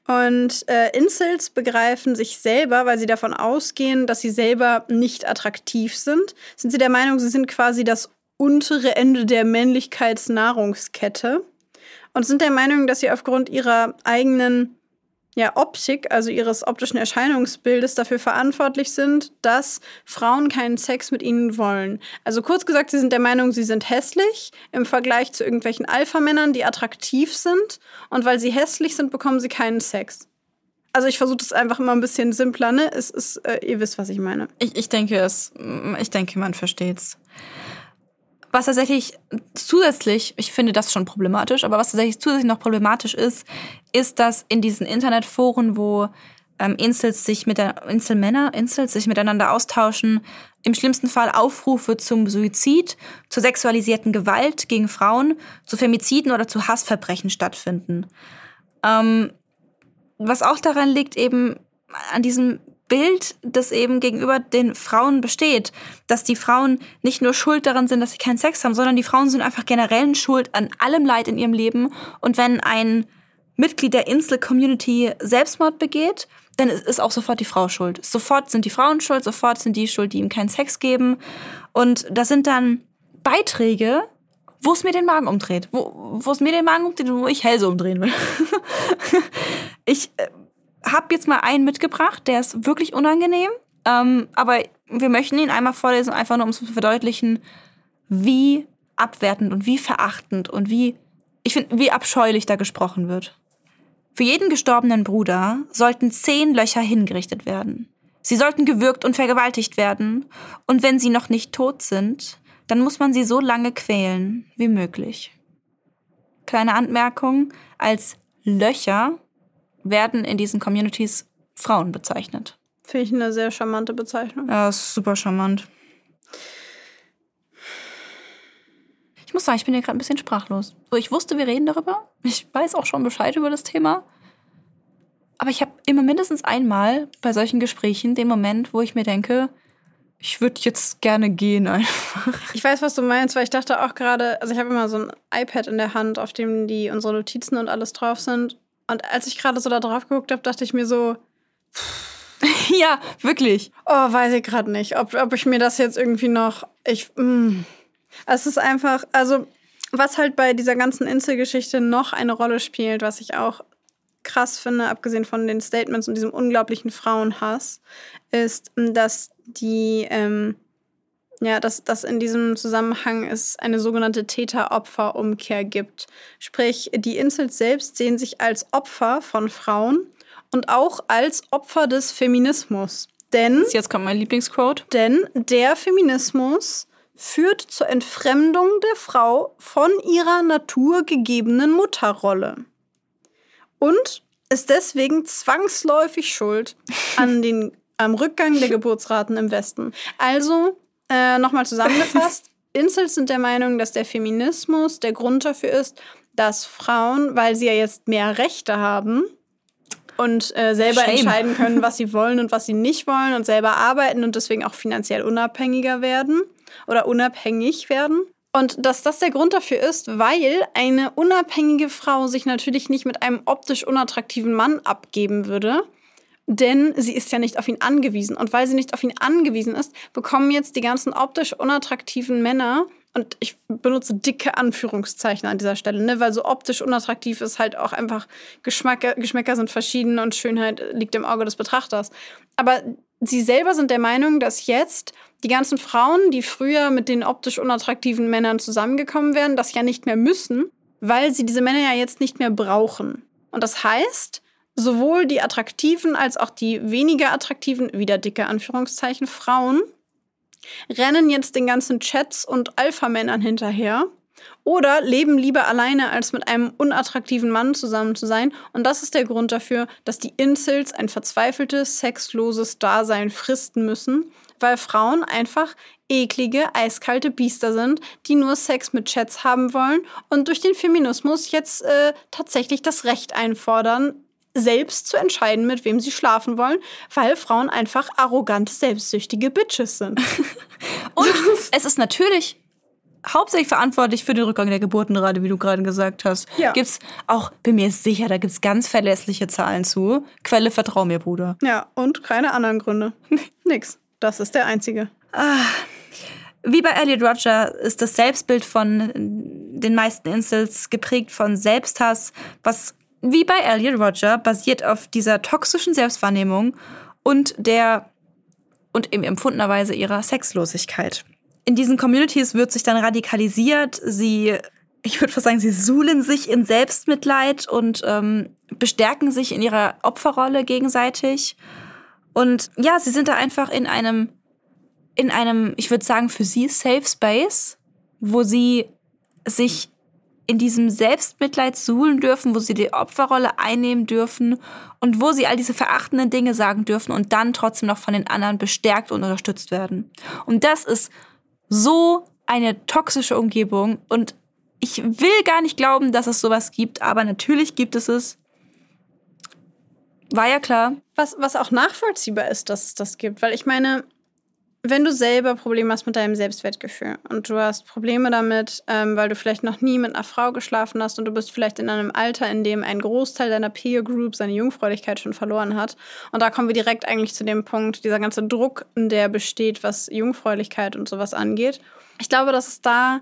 Und äh, Incels begreifen sich selber, weil sie davon ausgehen, dass sie selber nicht attraktiv sind. Sind sie der Meinung, sie sind quasi das untere Ende der Männlichkeitsnahrungskette und sind der Meinung, dass sie aufgrund ihrer eigenen ja, Optik, also ihres optischen Erscheinungsbildes, dafür verantwortlich sind, dass Frauen keinen Sex mit ihnen wollen. Also kurz gesagt, sie sind der Meinung, sie sind hässlich im Vergleich zu irgendwelchen Alpha-Männern, die attraktiv sind. Und weil sie hässlich sind, bekommen sie keinen Sex. Also ich versuche das einfach immer ein bisschen simpler, ne? Es ist, äh, ihr wisst, was ich meine. Ich, ich denke es, ich denke, man versteht's. Was tatsächlich zusätzlich, ich finde das schon problematisch, aber was tatsächlich zusätzlich noch problematisch ist, ist, dass in diesen Internetforen, wo ähm, Incels sich mit der Inselmänner, Incels sich miteinander austauschen, im schlimmsten Fall Aufrufe zum Suizid, zur sexualisierten Gewalt gegen Frauen, zu Femiziden oder zu Hassverbrechen stattfinden. Ähm, was auch daran liegt, eben an diesem Bild, das eben gegenüber den Frauen besteht, dass die Frauen nicht nur schuld daran sind, dass sie keinen Sex haben, sondern die Frauen sind einfach generell schuld an allem Leid in ihrem Leben. Und wenn ein Mitglied der Insel-Community Selbstmord begeht, dann ist auch sofort die Frau schuld. Sofort sind die Frauen schuld, sofort sind die schuld, die ihm keinen Sex geben. Und das sind dann Beiträge, wo es mir den Magen umdreht, wo, es mir den Magen umdreht, wo ich Hälse umdrehen will. ich äh, habe jetzt mal einen mitgebracht, der ist wirklich unangenehm. Ähm, aber wir möchten ihn einmal vorlesen, einfach nur um zu verdeutlichen, wie abwertend und wie verachtend und wie, ich finde, wie abscheulich da gesprochen wird. Für jeden gestorbenen Bruder sollten zehn Löcher hingerichtet werden. Sie sollten gewürgt und vergewaltigt werden. Und wenn sie noch nicht tot sind, dann muss man sie so lange quälen wie möglich. Kleine Anmerkung, als Löcher werden in diesen Communities Frauen bezeichnet. Finde ich eine sehr charmante Bezeichnung. Ja, ist super charmant. Ich muss sagen, ich bin hier gerade ein bisschen sprachlos. So, ich wusste, wir reden darüber. Ich weiß auch schon Bescheid über das Thema. Aber ich habe immer mindestens einmal bei solchen Gesprächen den Moment, wo ich mir denke, ich würde jetzt gerne gehen einfach. Ich weiß, was du meinst, weil ich dachte auch gerade, also ich habe immer so ein iPad in der Hand, auf dem die unsere Notizen und alles drauf sind. Und als ich gerade so da drauf geguckt habe, dachte ich mir so. ja, wirklich. Oh, weiß ich gerade nicht, ob, ob ich mir das jetzt irgendwie noch. Ich. Mh. Mm. Es ist einfach, also, was halt bei dieser ganzen Inselgeschichte noch eine Rolle spielt, was ich auch krass finde, abgesehen von den Statements und diesem unglaublichen Frauenhass, ist, dass die ähm, ja, dass, dass in diesem Zusammenhang es eine sogenannte Täter-Opfer-Umkehr gibt. Sprich, die Incels selbst sehen sich als Opfer von Frauen und auch als Opfer des Feminismus. Denn. Jetzt kommt mein Lieblingsquote. Denn der Feminismus führt zur Entfremdung der Frau von ihrer naturgegebenen Mutterrolle. Und ist deswegen zwangsläufig schuld an den, am Rückgang der Geburtsraten im Westen. Also äh, Nochmal zusammengefasst. Incels sind der Meinung, dass der Feminismus der Grund dafür ist, dass Frauen, weil sie ja jetzt mehr Rechte haben und äh, selber Shame. entscheiden können, was sie wollen und was sie nicht wollen und selber arbeiten und deswegen auch finanziell unabhängiger werden oder unabhängig werden. Und dass das der Grund dafür ist, weil eine unabhängige Frau sich natürlich nicht mit einem optisch unattraktiven Mann abgeben würde, denn sie ist ja nicht auf ihn angewiesen. Und weil sie nicht auf ihn angewiesen ist, bekommen jetzt die ganzen optisch unattraktiven Männer, und ich benutze dicke Anführungszeichen an dieser Stelle, ne, weil so optisch unattraktiv ist halt auch einfach Geschmäcker, Geschmäcker sind verschieden und Schönheit liegt im Auge des Betrachters. Aber sie selber sind der Meinung, dass jetzt die ganzen Frauen, die früher mit den optisch unattraktiven Männern zusammengekommen wären, das ja nicht mehr müssen, weil sie diese Männer ja jetzt nicht mehr brauchen. Und das heißt, sowohl die attraktiven als auch die weniger attraktiven, wieder dicke Anführungszeichen, Frauen rennen jetzt den ganzen Chats und Alpha-Männern hinterher oder leben lieber alleine, als mit einem unattraktiven Mann zusammen zu sein. Und das ist der Grund dafür, dass die Incels ein verzweifeltes, sexloses Dasein fristen müssen, weil Frauen einfach eklige, eiskalte Biester sind, die nur Sex mit Chats haben wollen und durch den Feminismus jetzt äh, tatsächlich das Recht einfordern, selbst zu entscheiden, mit wem sie schlafen wollen, weil Frauen einfach arrogant, selbstsüchtige Bitches sind. und es ist natürlich hauptsächlich verantwortlich für den Rückgang der Geburtenrate, wie du gerade gesagt hast. Ja. Gibt's auch, bin mir sicher, da gibt's ganz verlässliche Zahlen zu. Quelle vertrau mir, Bruder. Ja, und keine anderen Gründe. Nix. Das ist der einzige. Ah. Wie bei Elliot Roger ist das Selbstbild von den meisten Insels geprägt von Selbsthass, was wie bei Elliot Roger basiert auf dieser toxischen Selbstwahrnehmung und der und im empfundener Weise ihrer Sexlosigkeit in diesen Communities wird sich dann radikalisiert. Sie, ich würde fast sagen, sie suhlen sich in Selbstmitleid und ähm, bestärken sich in ihrer Opferrolle gegenseitig. Und ja, sie sind da einfach in einem, in einem, ich würde sagen, für sie Safe Space, wo sie sich in diesem Selbstmitleid suhlen dürfen, wo sie die Opferrolle einnehmen dürfen und wo sie all diese verachtenden Dinge sagen dürfen und dann trotzdem noch von den anderen bestärkt und unterstützt werden. Und das ist so eine toxische Umgebung und ich will gar nicht glauben, dass es sowas gibt, aber natürlich gibt es es. War ja klar. Was, was auch nachvollziehbar ist, dass es das gibt, weil ich meine, wenn du selber Probleme hast mit deinem Selbstwertgefühl und du hast Probleme damit, ähm, weil du vielleicht noch nie mit einer Frau geschlafen hast und du bist vielleicht in einem Alter, in dem ein Großteil deiner Peer Group seine Jungfräulichkeit schon verloren hat. Und da kommen wir direkt eigentlich zu dem Punkt, dieser ganze Druck, der besteht, was Jungfräulichkeit und sowas angeht. Ich glaube, dass es da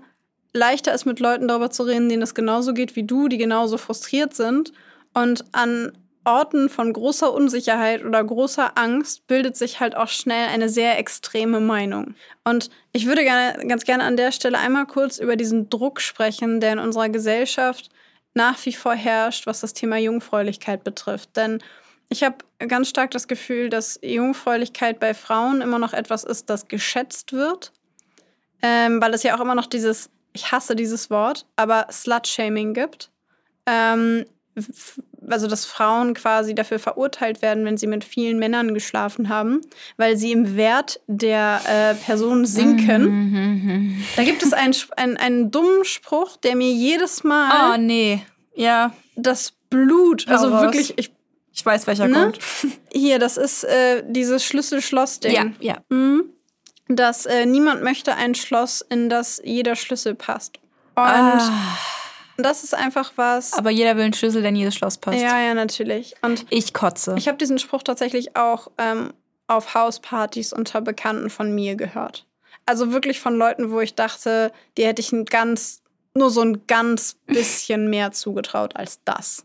leichter ist, mit Leuten darüber zu reden, denen es genauso geht wie du, die genauso frustriert sind und an Orten von großer Unsicherheit oder großer Angst bildet sich halt auch schnell eine sehr extreme Meinung. Und ich würde gerne, ganz gerne an der Stelle einmal kurz über diesen Druck sprechen, der in unserer Gesellschaft nach wie vor herrscht, was das Thema Jungfräulichkeit betrifft. Denn ich habe ganz stark das Gefühl, dass Jungfräulichkeit bei Frauen immer noch etwas ist, das geschätzt wird. Ähm, weil es ja auch immer noch dieses, ich hasse dieses Wort, aber Slut-Shaming gibt. Ähm, also dass Frauen quasi dafür verurteilt werden, wenn sie mit vielen Männern geschlafen haben, weil sie im Wert der äh, Person sinken. da gibt es einen, einen, einen dummen Spruch, der mir jedes Mal. Oh, nee. Ja. Das Blut, also Hau wirklich, ich, ich weiß, welcher ne? kommt. Hier, das ist äh, dieses Schlüssel-Schloss-Ding. Ja, ja. Mhm. Dass äh, niemand möchte ein Schloss, in das jeder Schlüssel passt. Und. Ah das ist einfach was. Aber jeder will einen Schlüssel, der in jedes Schloss passt. Ja, ja, natürlich. Und ich kotze. Ich habe diesen Spruch tatsächlich auch ähm, auf Hauspartys unter Bekannten von mir gehört. Also wirklich von Leuten, wo ich dachte, die hätte ich ein ganz, nur so ein ganz bisschen mehr zugetraut als das.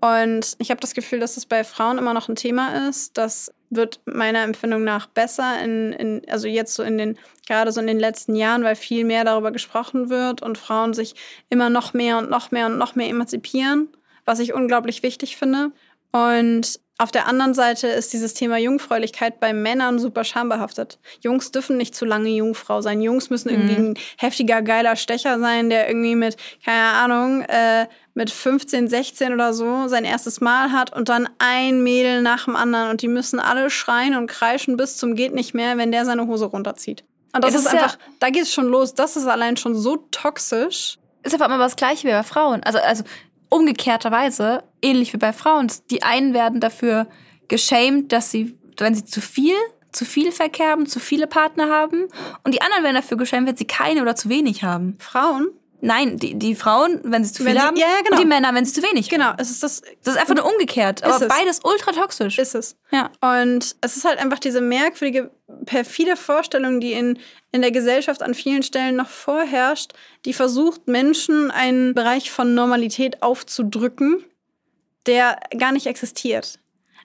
Und ich habe das Gefühl, dass es bei Frauen immer noch ein Thema ist. Das wird meiner Empfindung nach besser, in, in, also jetzt so in den, gerade so in den letzten Jahren, weil viel mehr darüber gesprochen wird und Frauen sich immer noch mehr und noch mehr und noch mehr emanzipieren, was ich unglaublich wichtig finde. Und auf der anderen Seite ist dieses Thema Jungfräulichkeit bei Männern super schambehaftet. Jungs dürfen nicht zu lange Jungfrau sein. Jungs müssen irgendwie mhm. ein heftiger, geiler Stecher sein, der irgendwie mit, keine Ahnung, äh, mit 15, 16 oder so sein erstes Mal hat und dann ein Mädel nach dem anderen und die müssen alle schreien und kreischen bis zum geht nicht mehr, wenn der seine Hose runterzieht. Und das, das ist, einfach, ja da geht es schon los. Das ist allein schon so toxisch. Ist aber immer das Gleiche wie bei Frauen. Also, also umgekehrterweise, ähnlich wie bei Frauen, die einen werden dafür geschämt, dass sie, wenn sie zu viel, zu viel Verkehr haben, zu viele Partner haben, und die anderen werden dafür geschämt, wenn sie keine oder zu wenig haben. Frauen? Nein, die, die Frauen, wenn sie zu viel Wenn sie- haben, ja, ja, genau. und die Männer, wenn sie zu wenig. Genau, es ist das Das ist einfach nur umgekehrt, aber Ist es. beides ultra toxisch. ist es. ja. Und es ist halt einfach diese merkwürdige, perfide Vorstellung, die in, in der Gesellschaft an vielen Stellen noch vorherrscht, die versucht, Menschen einen Bereich von Normalität aufzudrücken, der gar nicht existiert.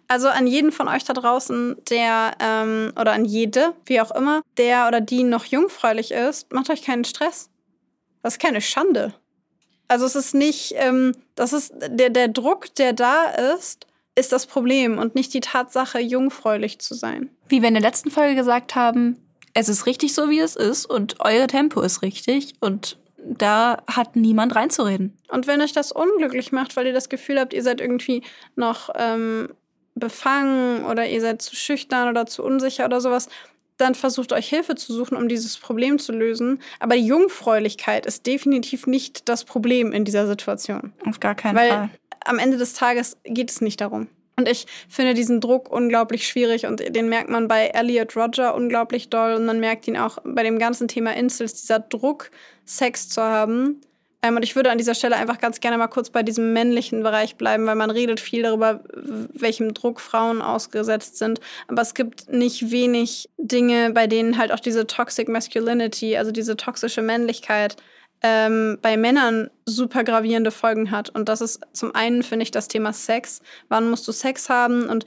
Also an jeden von euch da draußen, der, ähm, oder an jede, wie auch immer, der oder die noch jungfräulich ist, macht euch keinen Stress. Das ist keine Schande. Also es ist nicht, ähm, das ist der, der Druck, der da ist, ist das Problem und nicht die Tatsache, jungfräulich zu sein. Wie wir in der letzten Folge gesagt haben, es ist richtig so, wie es ist und euer Tempo ist richtig und da hat niemand reinzureden. Und wenn euch das unglücklich macht, weil ihr das Gefühl habt, ihr seid irgendwie noch ähm, befangen oder ihr seid zu schüchtern oder zu unsicher oder sowas, dann versucht euch Hilfe zu suchen, um dieses Problem zu lösen. Aber die Jungfräulichkeit ist definitiv nicht das Problem in dieser Situation. Auf gar keinen Weil Fall. am Ende des Tages geht es nicht darum. Und ich finde diesen Druck unglaublich schwierig und den merkt man bei Elliot Roger unglaublich doll und man merkt ihn auch bei dem ganzen Thema Incels, dieser Druck, Sex zu haben. Ähm, und ich würde an dieser Stelle einfach ganz gerne mal kurz bei diesem männlichen Bereich bleiben, weil man redet viel darüber, welchem Druck Frauen ausgesetzt sind. Aber es gibt nicht wenig Dinge, bei denen halt auch diese Toxic Masculinity, also diese toxische Männlichkeit, ähm, bei Männern super gravierende Folgen hat. Und das ist zum einen, finde ich, das Thema Sex. Wann musst du Sex haben? Und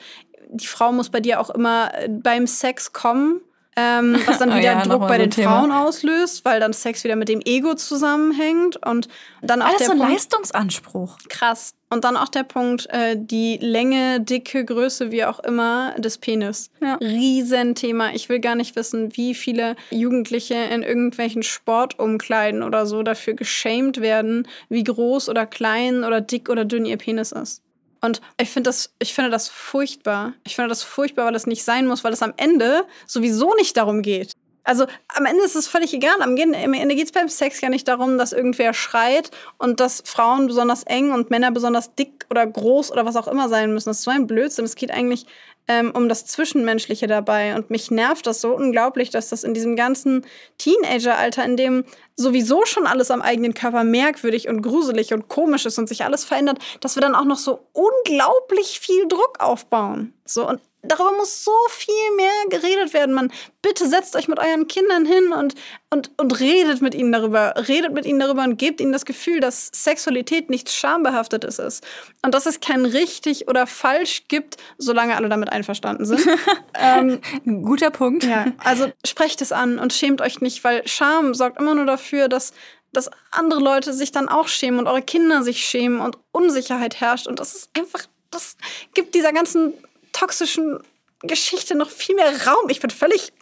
die Frau muss bei dir auch immer äh, beim Sex kommen. Ähm, was dann Oh wieder ja, Druck bei so den Thema. Frauen auslöst, weil dann Sex wieder mit dem Ego zusammenhängt. Und dann auch Alles der so ein Punkt, Leistungsanspruch. krass. Und dann auch der Punkt, äh, die Länge, Dicke, Größe, wie auch immer, des Penis. Ja. Riesenthema. Ich will gar nicht wissen, wie viele Jugendliche in irgendwelchen Sportumkleiden oder so dafür geschämt werden, wie groß oder klein oder dick oder dünn ihr Penis ist. Und ich finde das, ich finde das furchtbar. Ich finde das furchtbar, weil es nicht sein muss, weil es am Ende sowieso nicht darum geht. Also am Ende ist es völlig egal. Am Ende, geht es beim Sex gar nicht darum, dass irgendwer schreit und dass Frauen besonders eng und Männer besonders dick oder groß oder was auch immer sein müssen. Das ist so ein Blödsinn. Es geht eigentlich ähm, um das Zwischenmenschliche dabei. Und mich nervt das so unglaublich, dass das in diesem ganzen Teenageralter, in dem sowieso schon alles am eigenen Körper merkwürdig und gruselig und komisch ist und sich alles verändert, dass wir dann auch noch so unglaublich viel Druck aufbauen. So und darüber muss so viel mehr geredet werden. Man, bitte setzt euch mit euren Kindern hin und, und, und redet mit ihnen darüber. Redet mit ihnen darüber und gebt ihnen das Gefühl, dass Sexualität nichts Schambehaftetes ist. Und dass es kein richtig oder falsch gibt, solange alle damit einverstanden sind. ähm, Guter Punkt. ja, also sprecht es an und schämt euch nicht, weil Scham sorgt immer nur dafür, dass, dass andere Leute sich dann auch schämen und eure Kinder sich schämen und Unsicherheit herrscht. Und das ist einfach, das gibt dieser ganzen toxischen Geschichte noch viel mehr Raum. Ich bin völlig.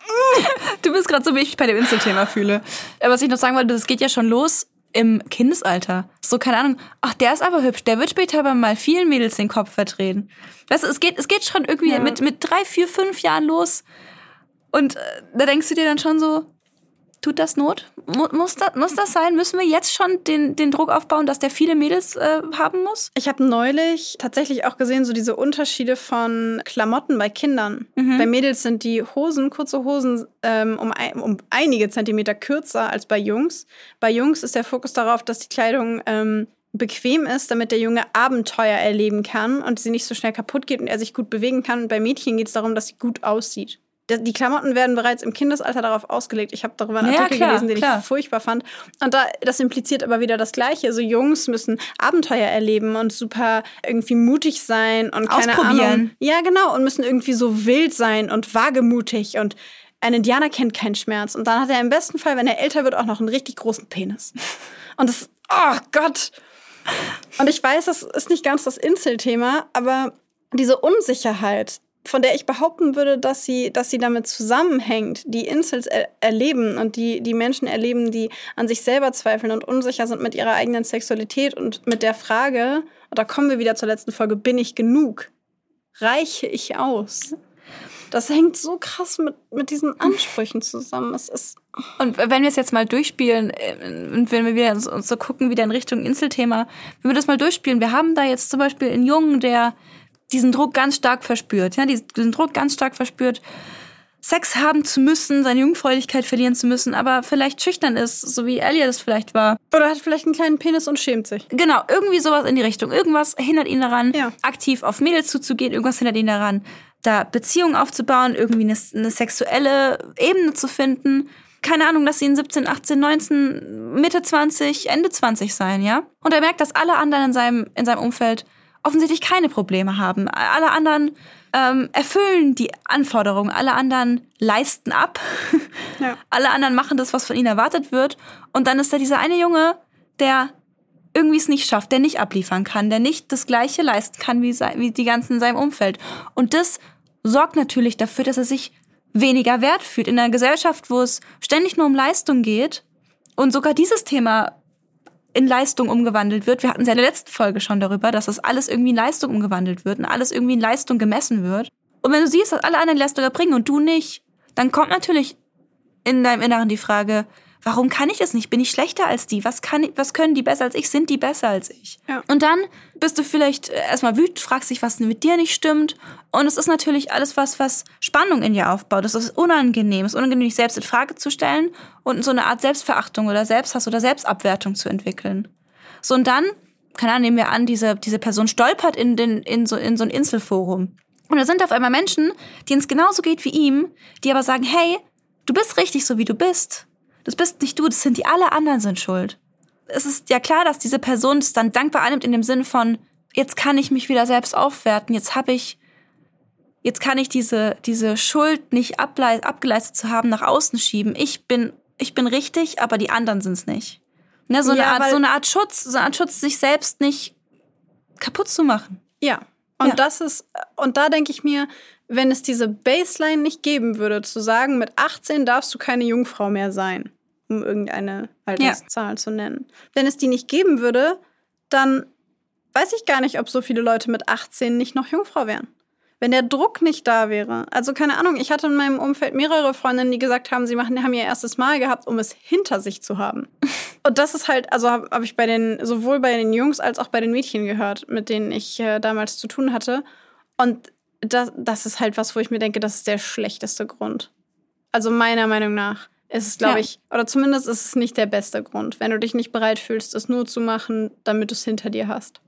Du bist gerade so, wie ich mich bei dem Insel-Thema fühle. Äh, Was ich noch sagen wollte, das geht ja schon los im Kindesalter. So, keine Ahnung, ach, der ist aber hübsch, der wird später aber mal vielen Mädels den Kopf verdrehen. Weißt du, es geht, es geht schon irgendwie Ja. mit, mit drei, vier, fünf Jahren los. Und äh, da denkst du dir dann schon so, tut das Not? Mu muss, das, muss das sein? Müssen wir jetzt schon den, den Druck aufbauen, dass der viele Mädels äh, haben muss? Ich habe neulich tatsächlich auch gesehen, so diese Unterschiede von Klamotten bei Kindern. Bei Mädels sind die Hosen, kurze Hosen, ähm, um, ein, um einige Zentimeter kürzer als bei Jungs. Bei Jungs ist der Fokus darauf, dass die Kleidung ähm, bequem ist, damit der Junge Abenteuer erleben kann und sie nicht so schnell kaputt geht und er sich gut bewegen kann. Und bei Mädchen geht es darum, dass sie gut aussieht. Die Klamotten werden bereits im Kindesalter darauf ausgelegt. Ich habe darüber einen Ja, Artikel klar, gelesen, den klar. ich furchtbar fand. Und da, das impliziert aber wieder das Gleiche. Also Jungs müssen Abenteuer erleben und super irgendwie mutig sein und keine Ausprobieren. Ahnung. Ja, genau. Und müssen irgendwie so wild sein und wagemutig und ein Indianer kennt keinen Schmerz. Und dann hat er im besten Fall, wenn er älter wird, auch noch einen richtig großen Penis. Und das, oh Gott. Und ich weiß, das ist nicht ganz das Insel-Thema, aber diese Unsicherheit, von der ich behaupten würde, dass sie, dass sie damit zusammenhängt, die Insels er erleben und die, die Menschen erleben, die an sich selber zweifeln und unsicher sind mit ihrer eigenen Sexualität und mit der Frage, und da kommen wir wieder zur letzten Folge, bin ich genug? Reiche ich aus? Das hängt so krass mit, mit diesen Ansprüchen zusammen. Es ist Und wenn wir es jetzt mal durchspielen äh, und wenn wir wieder uns, uns so gucken, wieder in Richtung Inselthema, wenn wir das mal durchspielen, wir haben da jetzt zum Beispiel einen Jungen, der diesen Druck ganz stark verspürt, ja, diesen Druck ganz stark verspürt. Sex haben zu müssen, seine Jungfräulichkeit verlieren zu müssen, aber vielleicht schüchtern ist, so wie Elliot es vielleicht war. Oder hat vielleicht einen kleinen Penis und schämt sich. Genau, irgendwie sowas in die Richtung. Irgendwas hindert ihn daran, Ja. aktiv auf Mädels zuzugehen. Irgendwas hindert ihn daran, da Beziehungen aufzubauen, irgendwie eine, eine sexuelle Ebene zu finden. Keine Ahnung, dass sie in 17, 18, 19, Mitte 20, Ende 20 sein, ja? Und er merkt, dass alle anderen in seinem, in seinem Umfeld offensichtlich keine Probleme haben. Alle anderen ähm, erfüllen die Anforderungen. Alle anderen leisten ab. Ja. Alle anderen machen das, was von ihnen erwartet wird. Und dann ist da dieser eine Junge, der irgendwie es nicht schafft, der nicht abliefern kann, der nicht das Gleiche leisten kann wie, sei- wie die ganzen in seinem Umfeld. Und das sorgt natürlich dafür, dass er sich weniger wert fühlt. In einer Gesellschaft, wo es ständig nur um Leistung geht und sogar dieses Thema in Leistung umgewandelt wird. Wir hatten es ja in der letzten Folge schon darüber, dass das alles irgendwie in Leistung umgewandelt wird und alles irgendwie in Leistung gemessen wird. Und wenn du siehst, dass alle anderen Leistung erbringen und du nicht, dann kommt natürlich in deinem Inneren die Frage, warum kann ich das nicht? Bin ich schlechter als die? Was, kann was können die besser als ich? Sind die besser als ich? Ja. Und dann bist du vielleicht äh, erstmal wütend, fragst dich, was mit dir nicht stimmt. Und es ist natürlich alles was, was Spannung in dir aufbaut. Das ist unangenehm. Es ist unangenehm, dich selbst in Frage zu stellen und so eine Art Selbstverachtung oder Selbsthass oder Selbstabwertung zu entwickeln. So, und dann, keine Ahnung, nehmen wir an, diese, diese Person stolpert in, den, in, so, in so ein Inselforum. Und da sind auf einmal Menschen, denen es genauso geht wie ihm, die aber sagen, hey, du bist richtig so, wie du bist. Das bist nicht du, das sind die alle anderen sind schuld. Es ist ja klar, dass diese Person es dann dankbar annimmt in dem Sinn von, jetzt kann ich mich wieder selbst aufwerten, jetzt habe ich, jetzt kann ich diese, diese Schuld nicht abgeleistet zu haben nach außen schieben. Ich bin, ich bin richtig, aber die anderen sind es nicht. Ne, so, eine Ja, Art, weil- so eine Art Schutz, so eine Art Schutz, sich selbst nicht kaputt zu machen. Ja. Und Ja. das ist, und da denke ich mir, wenn es diese Baseline nicht geben würde, zu sagen, mit 18 darfst du keine Jungfrau mehr sein, um irgendeine Alterszahl zu nennen. Wenn es die nicht geben würde, dann weiß ich gar nicht, ob so viele Leute mit 18 nicht noch Jungfrau wären. Wenn der Druck nicht da wäre. Also keine Ahnung, ich hatte in meinem Umfeld mehrere Freundinnen, die gesagt haben, sie machen, haben ihr erstes Mal gehabt, um es hinter sich zu haben. Und das ist halt, also habe hab ich bei den, sowohl bei den Jungs als auch bei den Mädchen gehört, mit denen ich äh, damals zu tun hatte. Und das, das ist halt was, wo ich mir denke, das ist der schlechteste Grund. Also meiner Meinung nach ist es, glaube Ja. ich, oder zumindest ist es nicht der beste Grund, wenn du dich nicht bereit fühlst, es nur zu machen, damit du es hinter dir hast.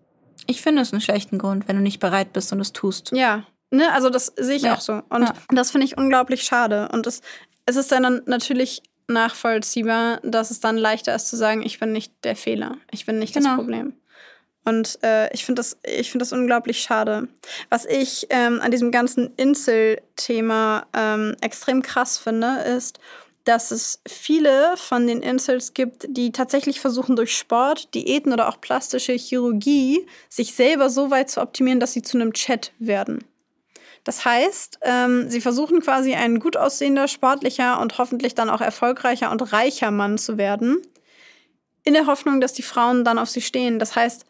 Ich finde es einen schlechten Grund, wenn du nicht bereit bist und es tust. Ja, ne, also das sehe ich Ja. auch so. Und Ja. das finde ich unglaublich schade. Und es, es ist dann natürlich nachvollziehbar, dass es dann leichter ist zu sagen, ich bin nicht der Fehler, ich bin nicht das Genau. Problem. Und äh, ich finde das, ich finde das unglaublich schade. Was ich ähm, an diesem ganzen Insel-Thema ähm, extrem krass finde, ist, dass es viele von den Incels gibt, die tatsächlich versuchen, durch Sport, Diäten oder auch plastische Chirurgie sich selber so weit zu optimieren, dass sie zu einem Chat werden. Das heißt, ähm, sie versuchen quasi ein gut aussehender, sportlicher und hoffentlich dann auch erfolgreicher und reicher Mann zu werden, in der Hoffnung, dass die Frauen dann auf sie stehen. Das heißt,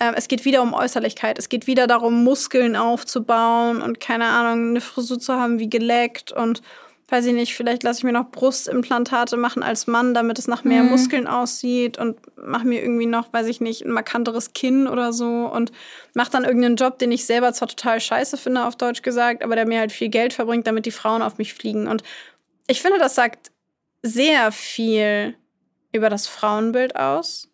ähm, es geht wieder um Äußerlichkeit. Es geht wieder darum, Muskeln aufzubauen und keine Ahnung, eine Frisur zu haben wie geleckt und weiß ich nicht, vielleicht lasse ich mir noch Brustimplantate machen als Mann, damit es nach mehr Mhm. Muskeln aussieht und mache mir irgendwie noch, weiß ich nicht, ein markanteres Kinn oder so und mache dann irgendeinen Job, den ich selber zwar total scheiße finde, auf Deutsch gesagt, aber der mir halt viel Geld verbringt, damit die Frauen auf mich fliegen. Und ich finde, das sagt sehr viel über das Frauenbild aus.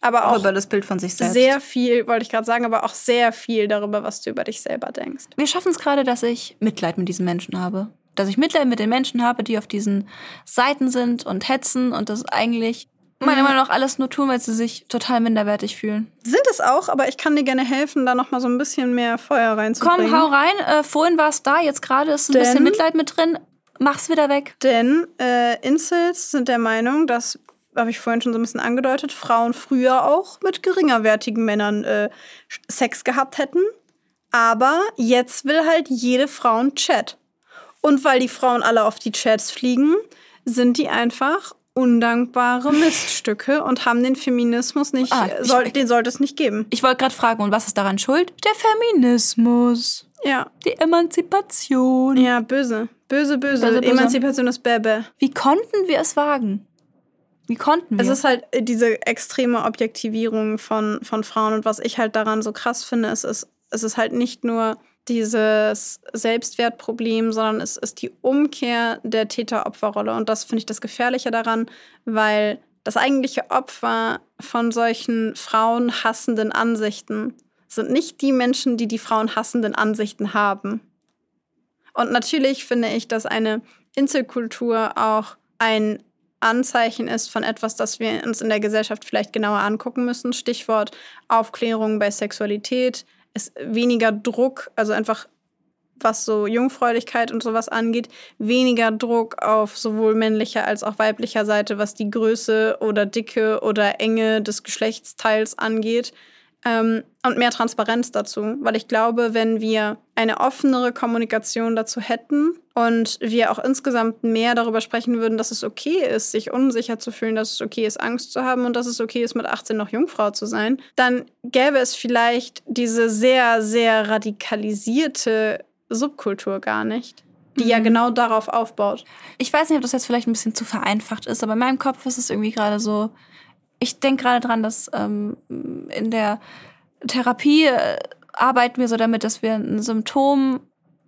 Aber Auch auch über das Bild von sich selbst. sehr viel, wollte ich gerade sagen, aber auch sehr viel darüber, was du über dich selber denkst. Wir schaffen es gerade, dass ich Mitleid mit diesen Menschen habe. Dass ich Mitleid mit den Menschen habe, die auf diesen Seiten sind und hetzen und das eigentlich meiner Meinung nach alles nur tun, weil sie sich total minderwertig fühlen. Sind es auch, aber ich kann dir gerne helfen, da noch mal so ein bisschen mehr Feuer reinzubringen. Komm, hau rein. Äh, vorhin war es da, jetzt gerade ist ein Denn- bisschen Mitleid mit drin. Mach's wieder weg. Denn äh, Incels sind der Meinung, dass, habe ich vorhin schon so ein bisschen angedeutet, Frauen früher auch mit geringerwertigen Männern äh, Sex gehabt hätten. Aber jetzt will halt jede Frau einen Chat. Und weil die Frauen alle auf die Chats fliegen, sind die einfach undankbare Miststücke und haben den Feminismus nicht, Ah, äh, ich- soll, den sollte es nicht geben. Ich wollte gerade fragen, und was ist daran schuld? Der Feminismus. Ja. Die Emanzipation. Ja, böse. Böse, böse. Böse, böse. Emanzipation ist Bäbe. Wie konnten wir es wagen? Wie konnten wir? Es ist halt äh, diese extreme Objektivierung von, von Frauen. Und was ich halt daran so krass finde, ist, ist, es ist halt nicht nur dieses Selbstwertproblem, sondern es ist die Umkehr der Täter-Opfer-Rolle. Und das finde ich das Gefährliche daran, weil das eigentliche Opfer von solchen frauenhassenden Ansichten sind nicht die Menschen, die die frauenhassenden Ansichten haben. Und natürlich finde ich, dass eine Inselkultur auch ein Anzeichen ist von etwas, das wir uns in der Gesellschaft vielleicht genauer angucken müssen. Stichwort Aufklärung bei Sexualität, ist weniger Druck, also einfach was so Jungfräulichkeit und sowas angeht, weniger Druck auf sowohl männlicher als auch weiblicher Seite, was die Größe oder Dicke oder Enge des Geschlechtsteils angeht ähm, und mehr Transparenz dazu, weil ich glaube, wenn wir eine offenere Kommunikation dazu hätten und wir auch insgesamt mehr darüber sprechen würden, dass es okay ist, sich unsicher zu fühlen, dass es okay ist, Angst zu haben und dass es okay ist, mit 18 noch Jungfrau zu sein, dann gäbe es vielleicht diese sehr, sehr radikalisierte Subkultur gar nicht die ja mhm. genau darauf aufbaut. Ich weiß nicht, ob das jetzt vielleicht ein bisschen zu vereinfacht ist, aber in meinem Kopf ist es irgendwie gerade so, ich denke gerade dran, dass ähm, in der Therapie äh, arbeiten wir so damit, dass wir ein Symptom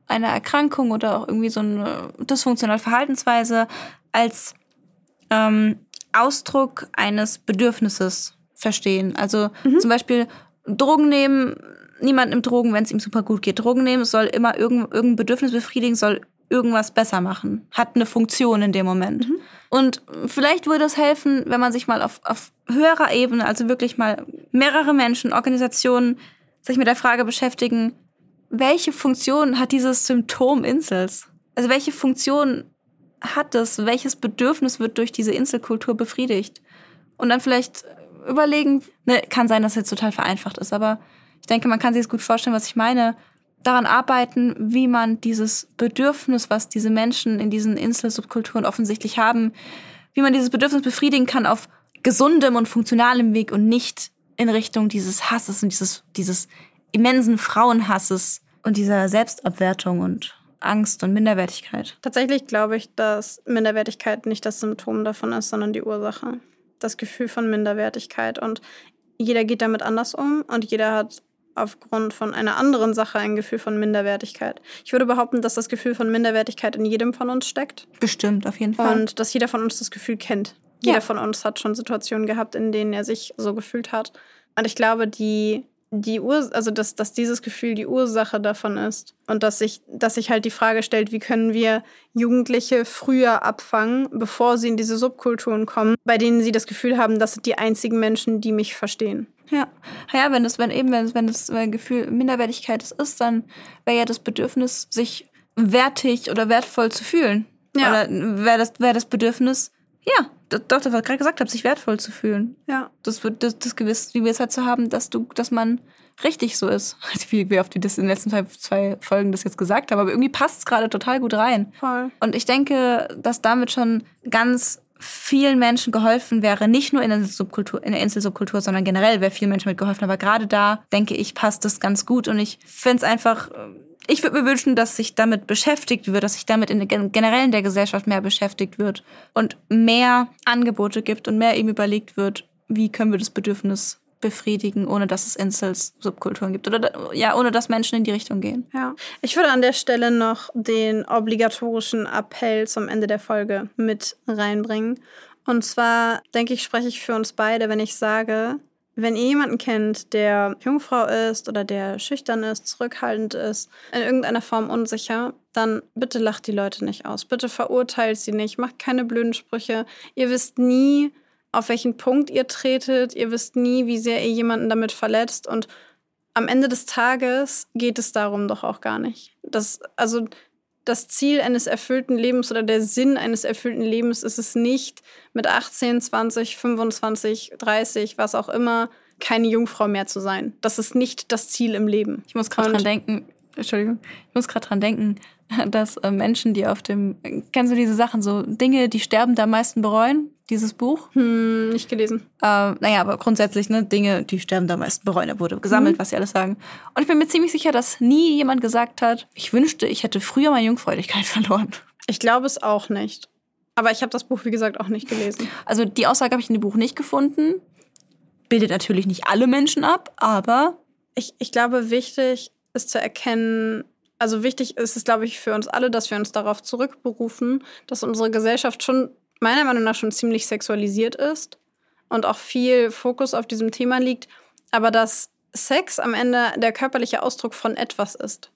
einer Erkrankung oder auch irgendwie so eine dysfunktionale Verhaltensweise als ähm, Ausdruck eines Bedürfnisses verstehen. Also mhm. zum Beispiel Drogen nehmen, niemand nimmt Drogen, wenn es ihm super gut geht. Drogen nehmen soll immer irgendein, irgendein Bedürfnis befriedigen, soll irgendwas besser machen, hat eine Funktion in dem Moment. Mhm. Und vielleicht würde es helfen, wenn man sich mal auf, auf höherer Ebene, also wirklich mal mehrere Menschen, Organisationen, sich mit der Frage beschäftigen, welche Funktion hat dieses Symptom Insels? Also welche Funktion hat es? Welches Bedürfnis wird durch diese Inselkultur befriedigt? Und dann vielleicht überlegen, ne, kann sein, dass es jetzt total vereinfacht ist, aber ich denke, man kann sich es gut vorstellen, was ich meine daran arbeiten, wie man dieses Bedürfnis, was diese Menschen in diesen Inselsubkulturen offensichtlich haben, wie man dieses Bedürfnis befriedigen kann auf gesundem und funktionalem Weg und nicht in Richtung dieses Hasses und dieses, dieses immensen Frauenhasses und dieser Selbstabwertung und Angst und Minderwertigkeit. Tatsächlich glaube ich, dass Minderwertigkeit nicht das Symptom davon ist, sondern die Ursache. Das Gefühl von Minderwertigkeit. Und jeder geht damit anders um und jeder hat aufgrund von einer anderen Sache ein Gefühl von Minderwertigkeit. Ich würde behaupten, dass das Gefühl von Minderwertigkeit in jedem von uns steckt. Bestimmt, auf jeden Fall. Und dass jeder von uns das Gefühl kennt. Ja. Jeder von uns hat schon Situationen gehabt, in denen er sich so gefühlt hat. Und ich glaube, die die Ur also dass, dass dieses Gefühl die Ursache davon ist und dass sich, dass sich halt die Frage stellt, wie können wir Jugendliche früher abfangen, bevor sie in diese Subkulturen kommen, bei denen sie das Gefühl haben, das sind die einzigen Menschen, die mich verstehen. Ja, ja, wenn es, wenn eben, wenn es, wenn das Gefühl Minderwertigkeit ist, dann wäre ja das Bedürfnis, sich wertig oder wertvoll zu fühlen. Ja. Oder wäre das, wär das Bedürfnis, ja, doch, das, was ich gerade gesagt habe, sich wertvoll zu fühlen. Ja. Das wird das, das gewiss, die Gewissheit zu haben, dass du, dass man richtig so ist. Wie, wie oft wir das in den letzten zwei, zwei Folgen das jetzt gesagt haben, aber irgendwie passt es gerade total gut rein. Voll. Und ich denke, dass damit schon ganz vielen Menschen geholfen wäre, nicht nur in der Subkultur, in der Inselsubkultur, sondern generell wäre vielen Menschen mit geholfen. Aber gerade da, denke ich, passt das ganz gut. Und ich finde es einfach ich würde mir wünschen, dass sich damit beschäftigt wird, dass sich damit in, generell in der Gesellschaft mehr beschäftigt wird und mehr Angebote gibt und mehr eben überlegt wird, wie können wir das Bedürfnis befriedigen, ohne dass es Incels Subkulturen gibt oder ja, ohne dass Menschen in die Richtung gehen. Ja, ich würde an der Stelle noch den obligatorischen Appell zum Ende der Folge mit reinbringen. Und zwar denke ich, spreche ich für uns beide, wenn ich sage, wenn ihr jemanden kennt, der Jungfrau ist oder der schüchtern ist, zurückhaltend ist, in irgendeiner Form unsicher, dann bitte lacht die Leute nicht aus. Bitte verurteilt sie nicht. Macht keine blöden Sprüche. Ihr wisst nie, auf welchen Punkt ihr tretet. Ihr wisst nie, wie sehr ihr jemanden damit verletzt. Und am Ende des Tages geht es darum doch auch gar nicht. Das, also das Ziel eines erfüllten Lebens oder der Sinn eines erfüllten Lebens ist es nicht, mit 18, 20, 25, 30, was auch immer, keine Jungfrau mehr zu sein. Das ist nicht das Ziel im Leben. Ich muss gerade dran denken, Entschuldigung, ich muss gerade dran denken, dass äh, Menschen, die auf dem, kennst du diese Sachen, so Dinge, die sterben, am meisten bereuen? Dieses Buch? Hm, nicht gelesen. Äh, naja, aber grundsätzlich, ne, Dinge, die sterben, am meisten bereuen. Da wurde gesammelt, mhm. was sie alles sagen. Und ich bin mir ziemlich sicher, dass nie jemand gesagt hat, ich wünschte, ich hätte früher meine Jungfräulichkeit verloren. Ich glaube es auch nicht. Aber ich habe das Buch, wie gesagt, auch nicht gelesen. Also die Aussage habe ich in dem Buch nicht gefunden. Bildet natürlich nicht alle Menschen ab, aber. Ich, ich glaube, wichtig ist zu erkennen, also wichtig ist es, glaube ich, für uns alle, dass wir uns darauf zurückberufen, dass unsere Gesellschaft schon meiner Meinung nach schon ziemlich sexualisiert ist und auch viel Fokus auf diesem Thema liegt, aber dass Sex am Ende der körperliche Ausdruck von etwas ist.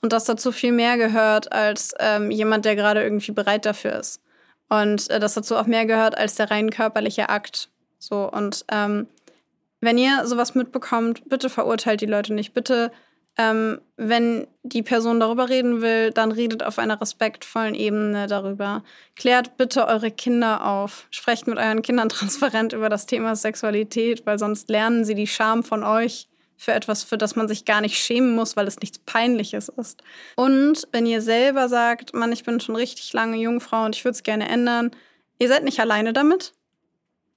Und dass dazu viel mehr gehört als ähm, jemand, der gerade irgendwie bereit dafür ist. Und äh, dass dazu auch mehr gehört als der rein körperliche Akt. So, und ähm, wenn ihr sowas mitbekommt, bitte verurteilt die Leute nicht. Bitte ähm, wenn die Person darüber reden will, dann redet auf einer respektvollen Ebene darüber. Klärt bitte eure Kinder auf. Sprecht mit euren Kindern transparent über das Thema Sexualität, weil sonst lernen sie die Scham von euch für etwas, für das man sich gar nicht schämen muss, weil es nichts Peinliches ist. Und wenn ihr selber sagt, Mann, ich bin schon richtig lange Jungfrau und ich würde es gerne ändern, ihr seid nicht alleine damit.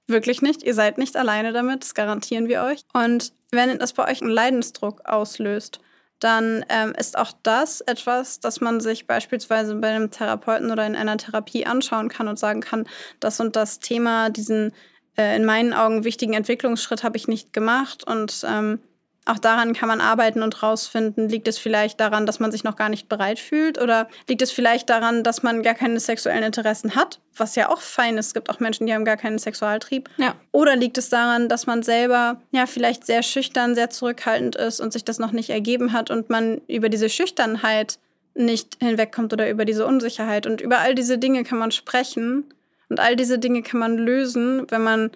Wirklich nicht. Ihr seid nicht alleine damit, das garantieren wir euch. Und wenn das bei euch einen Leidensdruck auslöst, dann ähm, ist auch das etwas, das man sich beispielsweise bei einem Therapeuten oder in einer Therapie anschauen kann und sagen kann, das und das Thema, diesen äh, in meinen Augen wichtigen Entwicklungsschritt habe ich nicht gemacht und ähm, auch daran kann man arbeiten und rausfinden, liegt es vielleicht daran, dass man sich noch gar nicht bereit fühlt oder liegt es vielleicht daran, dass man gar keine sexuellen Interessen hat, was ja auch fein ist. Es gibt auch Menschen, die haben gar keinen Sexualtrieb. Ja. Oder liegt es daran, dass man selber ja vielleicht sehr schüchtern, sehr zurückhaltend ist und sich das noch nicht ergeben hat und man über diese Schüchternheit nicht hinwegkommt oder über diese Unsicherheit. Und über all diese Dinge kann man sprechen und all diese Dinge kann man lösen, wenn man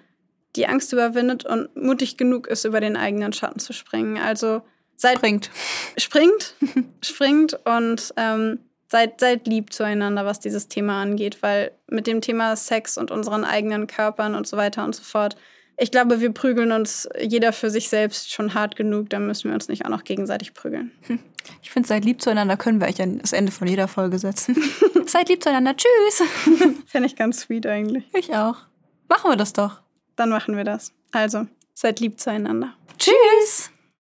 die Angst überwindet und mutig genug ist, über den eigenen Schatten zu springen. Also seid Springt. springt, springt und ähm, seid, seid lieb zueinander, was dieses Thema angeht, weil mit dem Thema Sex und unseren eigenen Körpern und so weiter und so fort, ich glaube, wir prügeln uns jeder für sich selbst schon hart genug, dann müssen wir uns nicht auch noch gegenseitig prügeln. Ich finde, seid lieb zueinander können wir euch an das Ende von jeder Folge setzen. seid lieb zueinander. Tschüss. Fände ich ganz sweet eigentlich. Ich auch. Machen wir das doch. Dann machen wir das. Also, seid lieb zueinander. Tschüss.